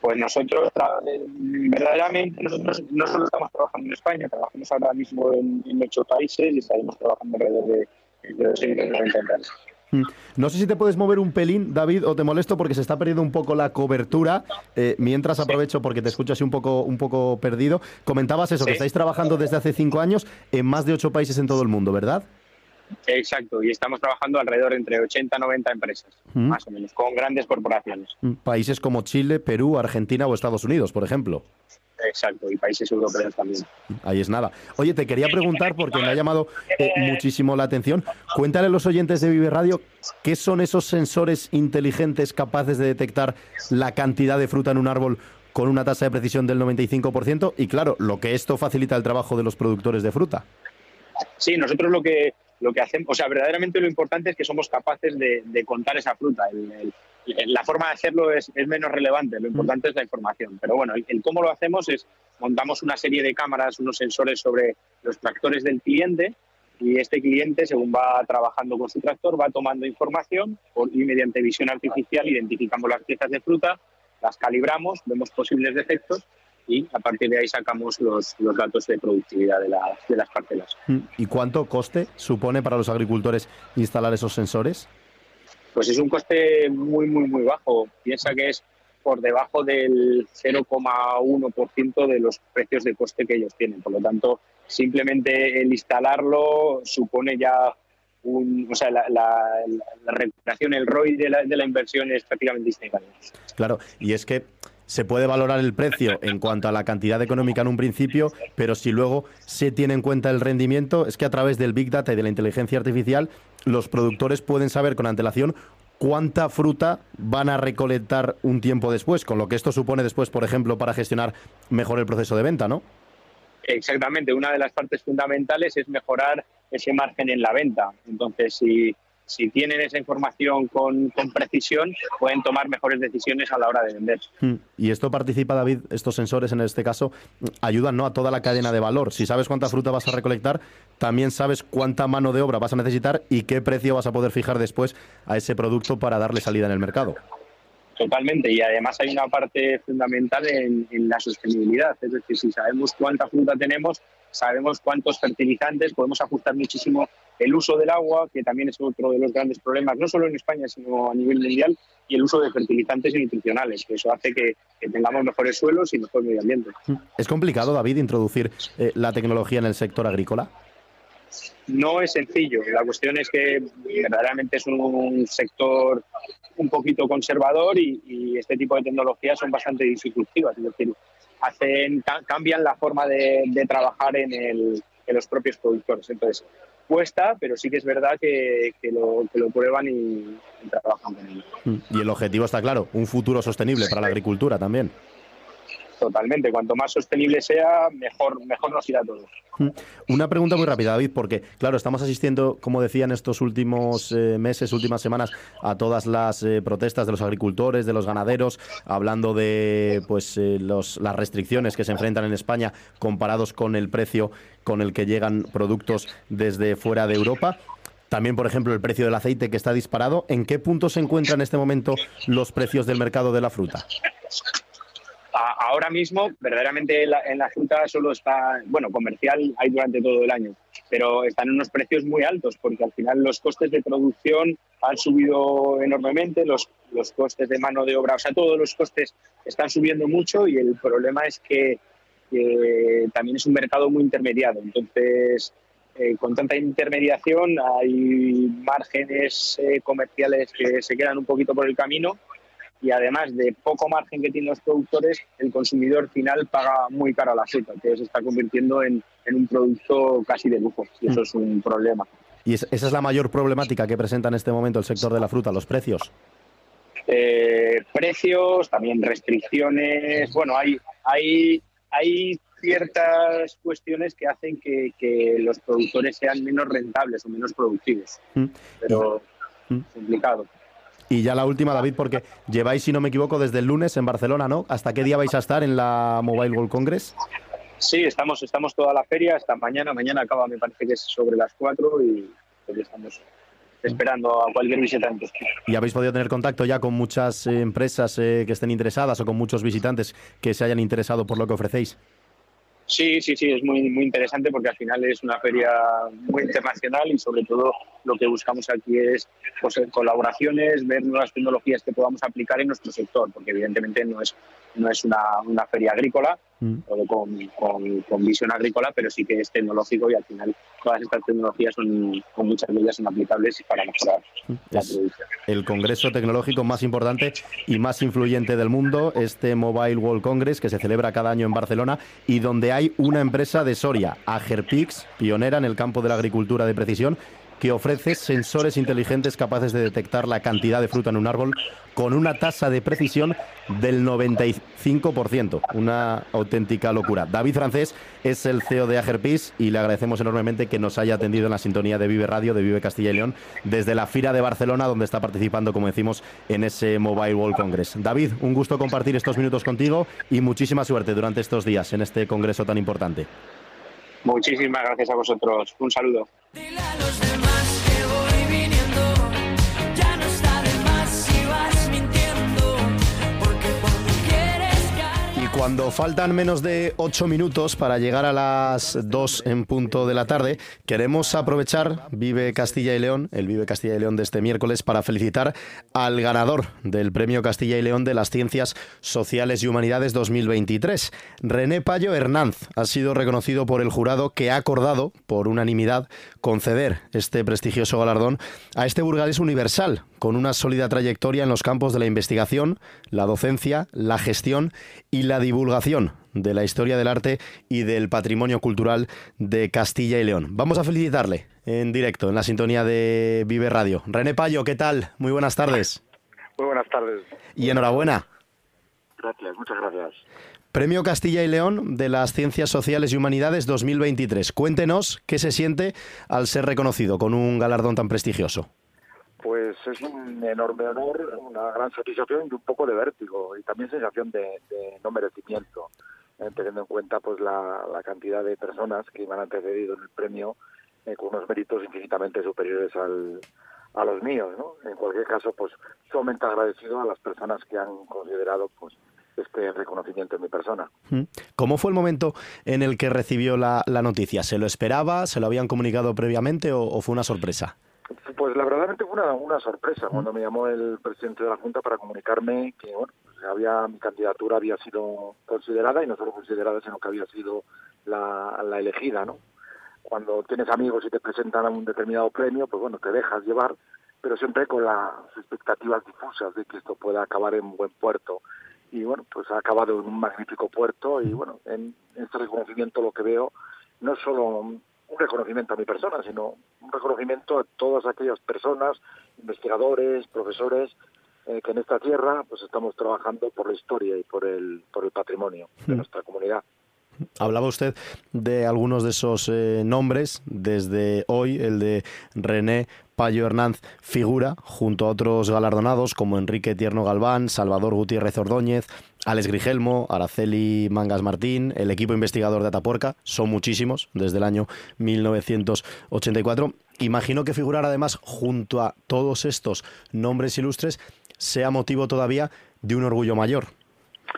Pues nosotros, eh, verdaderamente, nosotros no solo estamos trabajando en España, trabajamos ahora mismo en, en ocho países y estaremos trabajando alrededor de, de 290 empresas. Mm. No sé si te puedes mover un pelín, David, o te molesto porque se está perdiendo un poco la cobertura. Eh, mientras aprovecho porque te escucho así un poco, un poco perdido. Comentabas eso, que estáis trabajando desde hace cinco años en más de ocho países en todo el mundo, ¿verdad? Exacto, y estamos trabajando alrededor entre 80 y 90 empresas, Mm. más o menos, con grandes corporaciones. Mm. Países como Chile, Perú, Argentina o Estados Unidos, por ejemplo. Exacto, y países europeos también. Ahí es nada. Oye, te quería preguntar porque me ha llamado eh, muchísimo la atención. Cuéntale a los oyentes de Vive Radio qué son esos sensores inteligentes capaces de detectar la cantidad de fruta en un árbol con una tasa de precisión del 95% y claro, lo que esto facilita el trabajo de los productores de fruta. Sí, nosotros lo que, lo que hacemos, o sea, verdaderamente lo importante es que somos capaces de, de contar esa fruta. El- el- la forma de hacerlo es, es menos relevante, lo importante es la información. Pero bueno, el, el cómo lo hacemos es montamos una serie de cámaras, unos sensores sobre los tractores del cliente y este cliente, según va trabajando con su tractor, va tomando información y mediante visión artificial identificamos las piezas de fruta, las calibramos, vemos posibles defectos y a partir de ahí sacamos los, los datos de productividad de, la- de las parcelas. Mm. ¿Y cuánto coste supone para los agricultores instalar esos sensores? Pues es un coste muy, muy, muy bajo. Piensa que es por debajo del 0,1% de los precios de coste que ellos tienen. Por lo tanto, simplemente el instalarlo supone ya un, o sea, la, la- la recuperación, el ROI de la, de la inversión es prácticamente instantáneo. Claro, y es que se puede valorar el precio en cuanto a la cantidad económica en un principio, pero si luego se tiene en cuenta el rendimiento, es que a través del Big Data y de la inteligencia artificial, los productores pueden saber con antelación cuánta fruta van a recolectar un tiempo después, con lo que esto supone después, por ejemplo, para gestionar mejor el proceso de venta, ¿no? Exactamente, una de las partes fundamentales es mejorar ese margen en la venta. Entonces, si, si tienen esa información con, con precisión, pueden tomar mejores decisiones a la hora de vender. Mm. Y esto participa, David, estos sensores en este caso ayudan ¿no? a toda la cadena de valor. Si sabes cuánta fruta vas a recolectar, también sabes cuánta mano de obra vas a necesitar y qué precio vas a poder fijar después a ese producto para darle salida en el mercado. Totalmente, y además hay una parte fundamental en, en la sostenibilidad, es decir, si sabemos cuánta fruta tenemos, sabemos cuántos fertilizantes, podemos ajustar muchísimo el uso del agua, que también es otro de los grandes problemas, no solo en España, sino a nivel mundial, y el uso de fertilizantes y nutricionales, que eso hace que, que tengamos mejores suelos y mejor medio ambiente. ¿Es complicado, David, introducir eh, la tecnología en el sector agrícola? No es sencillo, la cuestión es que verdaderamente es un sector un poquito conservador y, y este tipo de tecnologías son bastante disruptivas, es decir, hacen, ca- cambian la forma de, de trabajar en, el- en los propios productores. Entonces, cuesta, pero sí que es verdad que, lo, que lo prueban y, y trabajan con ello. Mm. Y el objetivo está claro, un futuro sostenible para la agricultura también. Totalmente, cuanto más sostenible sea, mejor, mejor nos irá todo. Mm. Una pregunta muy rápida, David, porque, claro, estamos asistiendo, como decía, en estos últimos eh, meses, últimas semanas, a todas las eh, protestas de los agricultores, de los ganaderos, hablando de pues eh, los, las restricciones que se enfrentan en España comparados con el precio con el que llegan productos desde fuera de Europa. También, por ejemplo, el precio del aceite que está disparado. ¿En qué punto se encuentran en este momento los precios del mercado de la fruta? Ahora mismo, verdaderamente la- en la fruta solo está, bueno, comercial hay durante todo el año, pero están unos precios muy altos porque al final los costes de producción han subido enormemente, los, los costes de mano de obra, o sea, todos los costes están subiendo mucho y el problema es que, que también es un mercado muy intermediado. Entonces, eh, con tanta intermediación hay márgenes eh, comerciales que se quedan un poquito por el camino y además de poco margen que tienen los productores, el consumidor final paga muy caro la fruta, que se está convirtiendo en, en un producto casi de lujo y eso es un problema. Y esa es la mayor problemática que presenta en este momento el sector de la fruta, los precios. Eh, precios, también restricciones, bueno, hay, hay, hay ciertas cuestiones que hacen que, que los productores sean menos rentables o menos productivos, Mm. pero Mm. es complicado. Y ya la última, David, porque lleváis, si no me equivoco, desde el lunes en Barcelona, ¿no? ¿Hasta qué día vais a estar en la Mobile World Congress? Sí, estamos, estamos toda la feria hasta mañana. Mañana acaba, me parece que es sobre las 4 y pues, estamos esperando a cualquier visitante. ¿Y habéis podido tener contacto ya con muchas eh, empresas eh, que estén interesadas o con muchos visitantes que se hayan interesado por lo que ofrecéis? Sí, sí, sí, es muy, muy interesante porque al final es una feria muy internacional y sobre todo lo que buscamos aquí es pues, colaboraciones, ver nuevas tecnologías que podamos aplicar en nuestro sector, porque evidentemente no es, no es una, una feria agrícola o con, con, con visión agrícola, pero sí que es tecnológico y al final todas estas tecnologías son, con muchas de ellas son aplicables para mejorar la Es producción. el congreso tecnológico más importante y más influyente del mundo, este Mobile World Congress que se celebra cada año en Barcelona y donde hay una empresa de Soria, Agerpix, pionera en el campo de la agricultura de precisión, que ofrece sensores inteligentes capaces de detectar la cantidad de fruta en un árbol con una tasa de precisión del 95%. Una auténtica locura. David Francés es el CEO de Agerpix y le agradecemos enormemente que nos haya atendido en la sintonía de Vive Radio, de Vive Castilla y León, desde la Fira de Barcelona, donde está participando, como decimos, en ese Mobile World Congress. David, un gusto compartir estos minutos contigo y muchísima suerte durante estos días en este congreso tan importante. Muchísimas gracias a vosotros. Un saludo. Cuando faltan menos de ocho minutos para llegar a las dos en punto de la tarde, queremos aprovechar Vive Castilla y León, el Vive Castilla y León de este miércoles, para felicitar al ganador del Premio Castilla y León de las Ciencias Sociales y Humanidades 2023. René Payo Hernández ha sido reconocido por el jurado que ha acordado, por unanimidad, conceder este prestigioso galardón a este burgalés universal, con una sólida trayectoria en los campos de la investigación, la docencia, la gestión y la divulgación de la historia del arte y del patrimonio cultural de Castilla y León. Vamos a felicitarle en directo, en la sintonía de Vive Radio. René Payo, ¿qué tal? Muy buenas tardes. Muy buenas tardes. Y enhorabuena. Gracias, muchas gracias. Premio Castilla y León de las Ciencias Sociales y Humanidades 2023. Cuéntenos qué se siente al ser reconocido con un galardón tan prestigioso. Pues es un enorme honor, una gran satisfacción y un poco de vértigo y también sensación de, no merecimiento, eh, teniendo en cuenta pues la, cantidad de personas que me han antecedido en el premio eh, con unos méritos infinitamente superiores al, a los míos, ¿no? En cualquier caso, pues sumamente agradecido a las personas que han considerado pues este reconocimiento en mi persona. ¿Cómo fue el momento en el que recibió la, noticia? ¿Se lo esperaba? ¿Se lo habían comunicado previamente o fue una sorpresa? Pues la verdaderamente fue una, una sorpresa cuando me llamó el presidente de la Junta para comunicarme que bueno, pues había mi candidatura había sido considerada y no solo considerada, sino que había sido la, la elegida, ¿no? Cuando tienes amigos y te presentan a un determinado premio, pues bueno, te dejas llevar, pero siempre con las expectativas difusas de que esto pueda acabar en buen puerto. Y bueno, pues ha acabado en un magnífico puerto y bueno, en este reconocimiento lo que veo no es solo un reconocimiento a mi persona, sino un reconocimiento a todas aquellas personas, investigadores, profesores, eh, que en esta tierra pues estamos trabajando por la historia y por el, por el patrimonio de nuestra comunidad. Hablaba usted de algunos de esos eh, nombres, desde hoy el de René Payo Hernández figura junto a otros galardonados como Enrique Tierno Galván, Salvador Gutiérrez Ordóñez, Alex Grigelmo, Araceli Mangas Martín, el equipo investigador de Atapuerca, son muchísimos desde el año 1984. Imagino que figurar además junto a todos estos nombres ilustres sea motivo todavía de un orgullo mayor.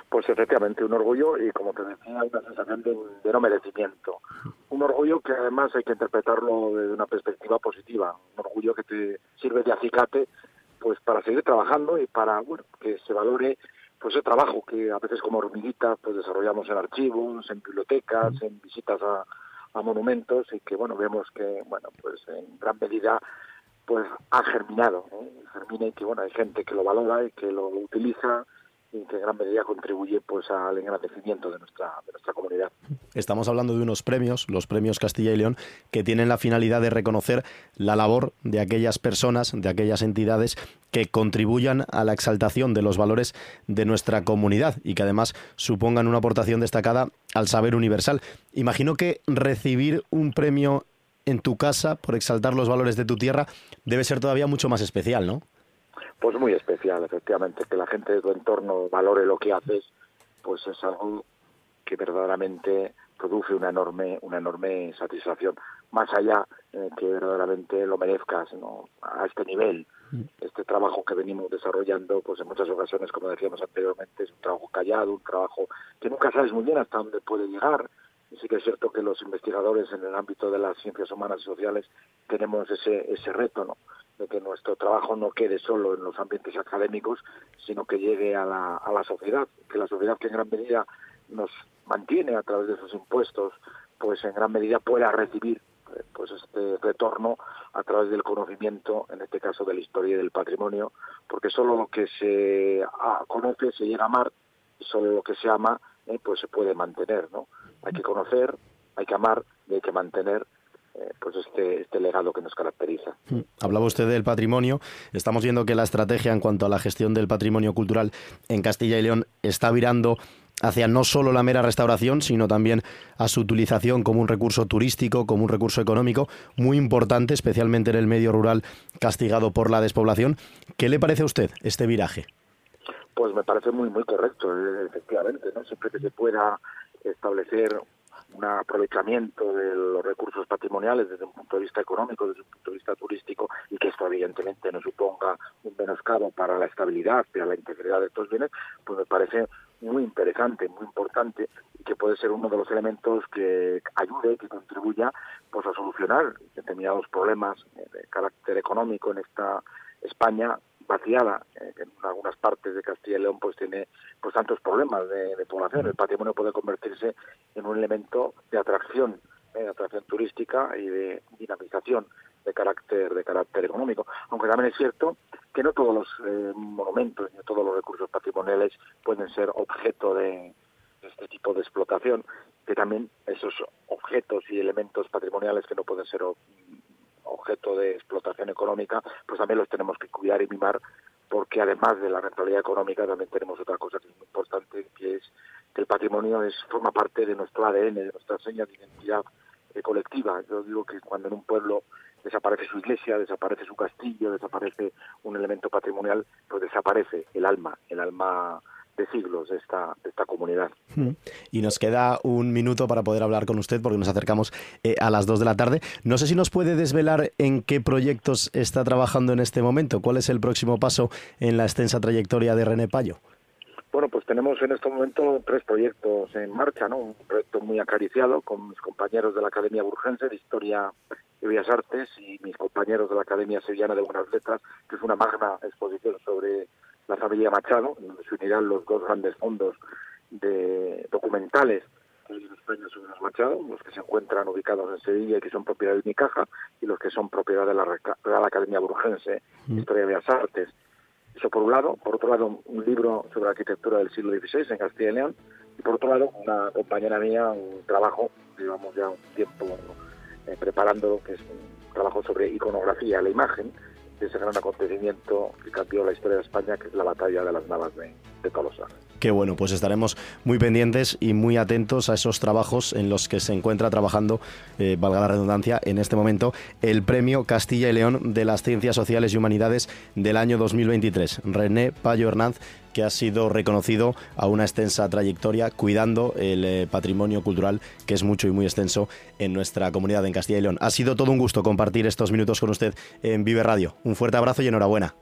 Pues efectivamente, un orgullo y como te decía, una sensación de, de, no merecimiento. Un orgullo que además hay que interpretarlo desde una perspectiva positiva. Un orgullo que te sirve de acicate pues para seguir trabajando y para bueno, que se valore pues ese trabajo que a veces como hormiguita pues desarrollamos en archivos, en bibliotecas, en visitas a, a monumentos y que bueno vemos que bueno pues en gran medida pues ha germinado, ¿eh? germina y que bueno hay gente que lo valora y que lo utiliza y que en gran medida contribuye pues al engrandecimiento de nuestra de nuestra comunidad. Estamos hablando de unos premios, los premios Castilla y León, que tienen la finalidad de reconocer la labor de aquellas personas, de aquellas entidades que contribuyan a la exaltación de los valores de nuestra comunidad y que además supongan una aportación destacada al saber universal. Imagino que recibir un premio en tu casa por exaltar los valores de tu tierra debe ser todavía mucho más especial, ¿no? Pues muy especial, efectivamente, que la gente de tu entorno valore lo que haces, pues es algo que verdaderamente produce una enorme, una enorme satisfacción, más allá de que verdaderamente lo merezcas ¿no? a este nivel. Este trabajo que venimos desarrollando, pues en muchas ocasiones, como decíamos anteriormente, es un trabajo callado, un trabajo que nunca sabes muy bien hasta dónde puede llegar. Y sí que es cierto que los investigadores en el ámbito de las ciencias humanas y sociales tenemos ese, ese reto, ¿no? de que nuestro trabajo no quede solo en los ambientes académicos, sino que llegue a la, a la sociedad, que la sociedad que en gran medida nos mantiene a través de sus impuestos, pues en gran medida pueda recibir pues este retorno a través del conocimiento, en este caso de la historia y del patrimonio, porque solo lo que se ah, conoce se llega a amar, y solo lo que se ama eh, pues se puede mantener, ¿no? Hay que conocer, hay que amar y hay que mantener eh, pues este, este legado que nos caracteriza. Mm. Hablaba usted del patrimonio. Estamos viendo que la estrategia en cuanto a la gestión del patrimonio cultural en Castilla y León está virando hacia no solo la mera restauración, sino también a su utilización como un recurso turístico, como un recurso económico, muy importante, especialmente en el medio rural castigado por la despoblación. ¿Qué le parece a usted este viraje? Pues me parece muy muy correcto, eh, efectivamente, ¿no? Siempre que se pueda establecer un aprovechamiento de los recursos patrimoniales desde un punto de vista económico, desde un punto de vista turístico, y que esto evidentemente no suponga un menoscabo para la estabilidad y la integridad de estos bienes, pues me parece muy interesante, muy importante, y que puede ser uno de los elementos que ayude, que contribuya pues a solucionar determinados problemas de carácter económico en esta España vaciada eh, en algunas partes de Castilla y León pues tiene pues tantos problemas de, de población. El patrimonio puede convertirse en un elemento de atracción eh, de atracción turística y de dinamización de carácter de carácter económico aunque también es cierto que no todos los eh, monumentos ni todos los recursos patrimoniales pueden ser objeto de, este tipo de explotación que también esos objetos y elementos patrimoniales que no pueden ser objeto de explotación económica, pues también los tenemos que cuidar y mimar, porque además de la rentabilidad económica también tenemos otra cosa que es muy importante, que es que el patrimonio es forma parte de nuestro ADN, de nuestra seña de identidad eh, colectiva. Yo digo que cuando en un pueblo desaparece su iglesia, desaparece su castillo, desaparece un elemento patrimonial, pues desaparece el alma, el alma de siglos de esta, de esta comunidad. Mm. Y nos queda un minuto para poder hablar con usted porque nos acercamos eh, a las dos de la tarde. No sé si nos puede desvelar en qué proyectos está trabajando en este momento. ¿Cuál es el próximo paso en la extensa trayectoria de René Payo? Bueno, pues tenemos en este momento tres proyectos en marcha, ¿no? Un proyecto muy acariciado con mis compañeros de la Academia Burgense de Historia y Bellas Artes y mis compañeros de la Academia Sevillana de Buenas Letras, que es una magna exposición sobre la familia Machado, donde se unirán los dos grandes fondos de documentales de los premios sobre los Machado, los que se encuentran ubicados en Sevilla y que son propiedad de Unicaja, y los que son propiedad de la Real Academia Burgense de Historia y Bellas Artes. Eso por un lado. Por otro lado, un libro sobre arquitectura del siglo XVI en Castilla y León. Y por otro lado, una compañera mía, un trabajo, llevamos ya un tiempo eh, preparándolo, que es un trabajo sobre iconografía, la imagen, ese gran acontecimiento que cambió la historia de España, que es la batalla de las Navas de, de Tolosa. Qué bueno, pues estaremos muy pendientes y muy atentos a esos trabajos en los que se encuentra trabajando, eh, valga la redundancia, en este momento el Premio Castilla y León de las Ciencias Sociales y Humanidades del año 2023. René Payo Hernández, que ha sido reconocido a una extensa trayectoria cuidando el eh, patrimonio cultural que es mucho y muy extenso en nuestra comunidad en Castilla y León. Ha sido todo un gusto compartir estos minutos con usted en Vive Radio. Un fuerte abrazo y enhorabuena.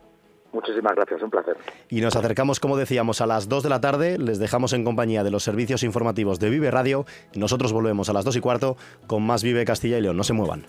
Muchísimas gracias, un placer. Y nos acercamos, como decíamos, a las 2 de la tarde. Les dejamos en compañía de los servicios informativos de Vive Radio. Nosotros volvemos a las 2 y cuarto con más Vive Castilla y León. No se muevan.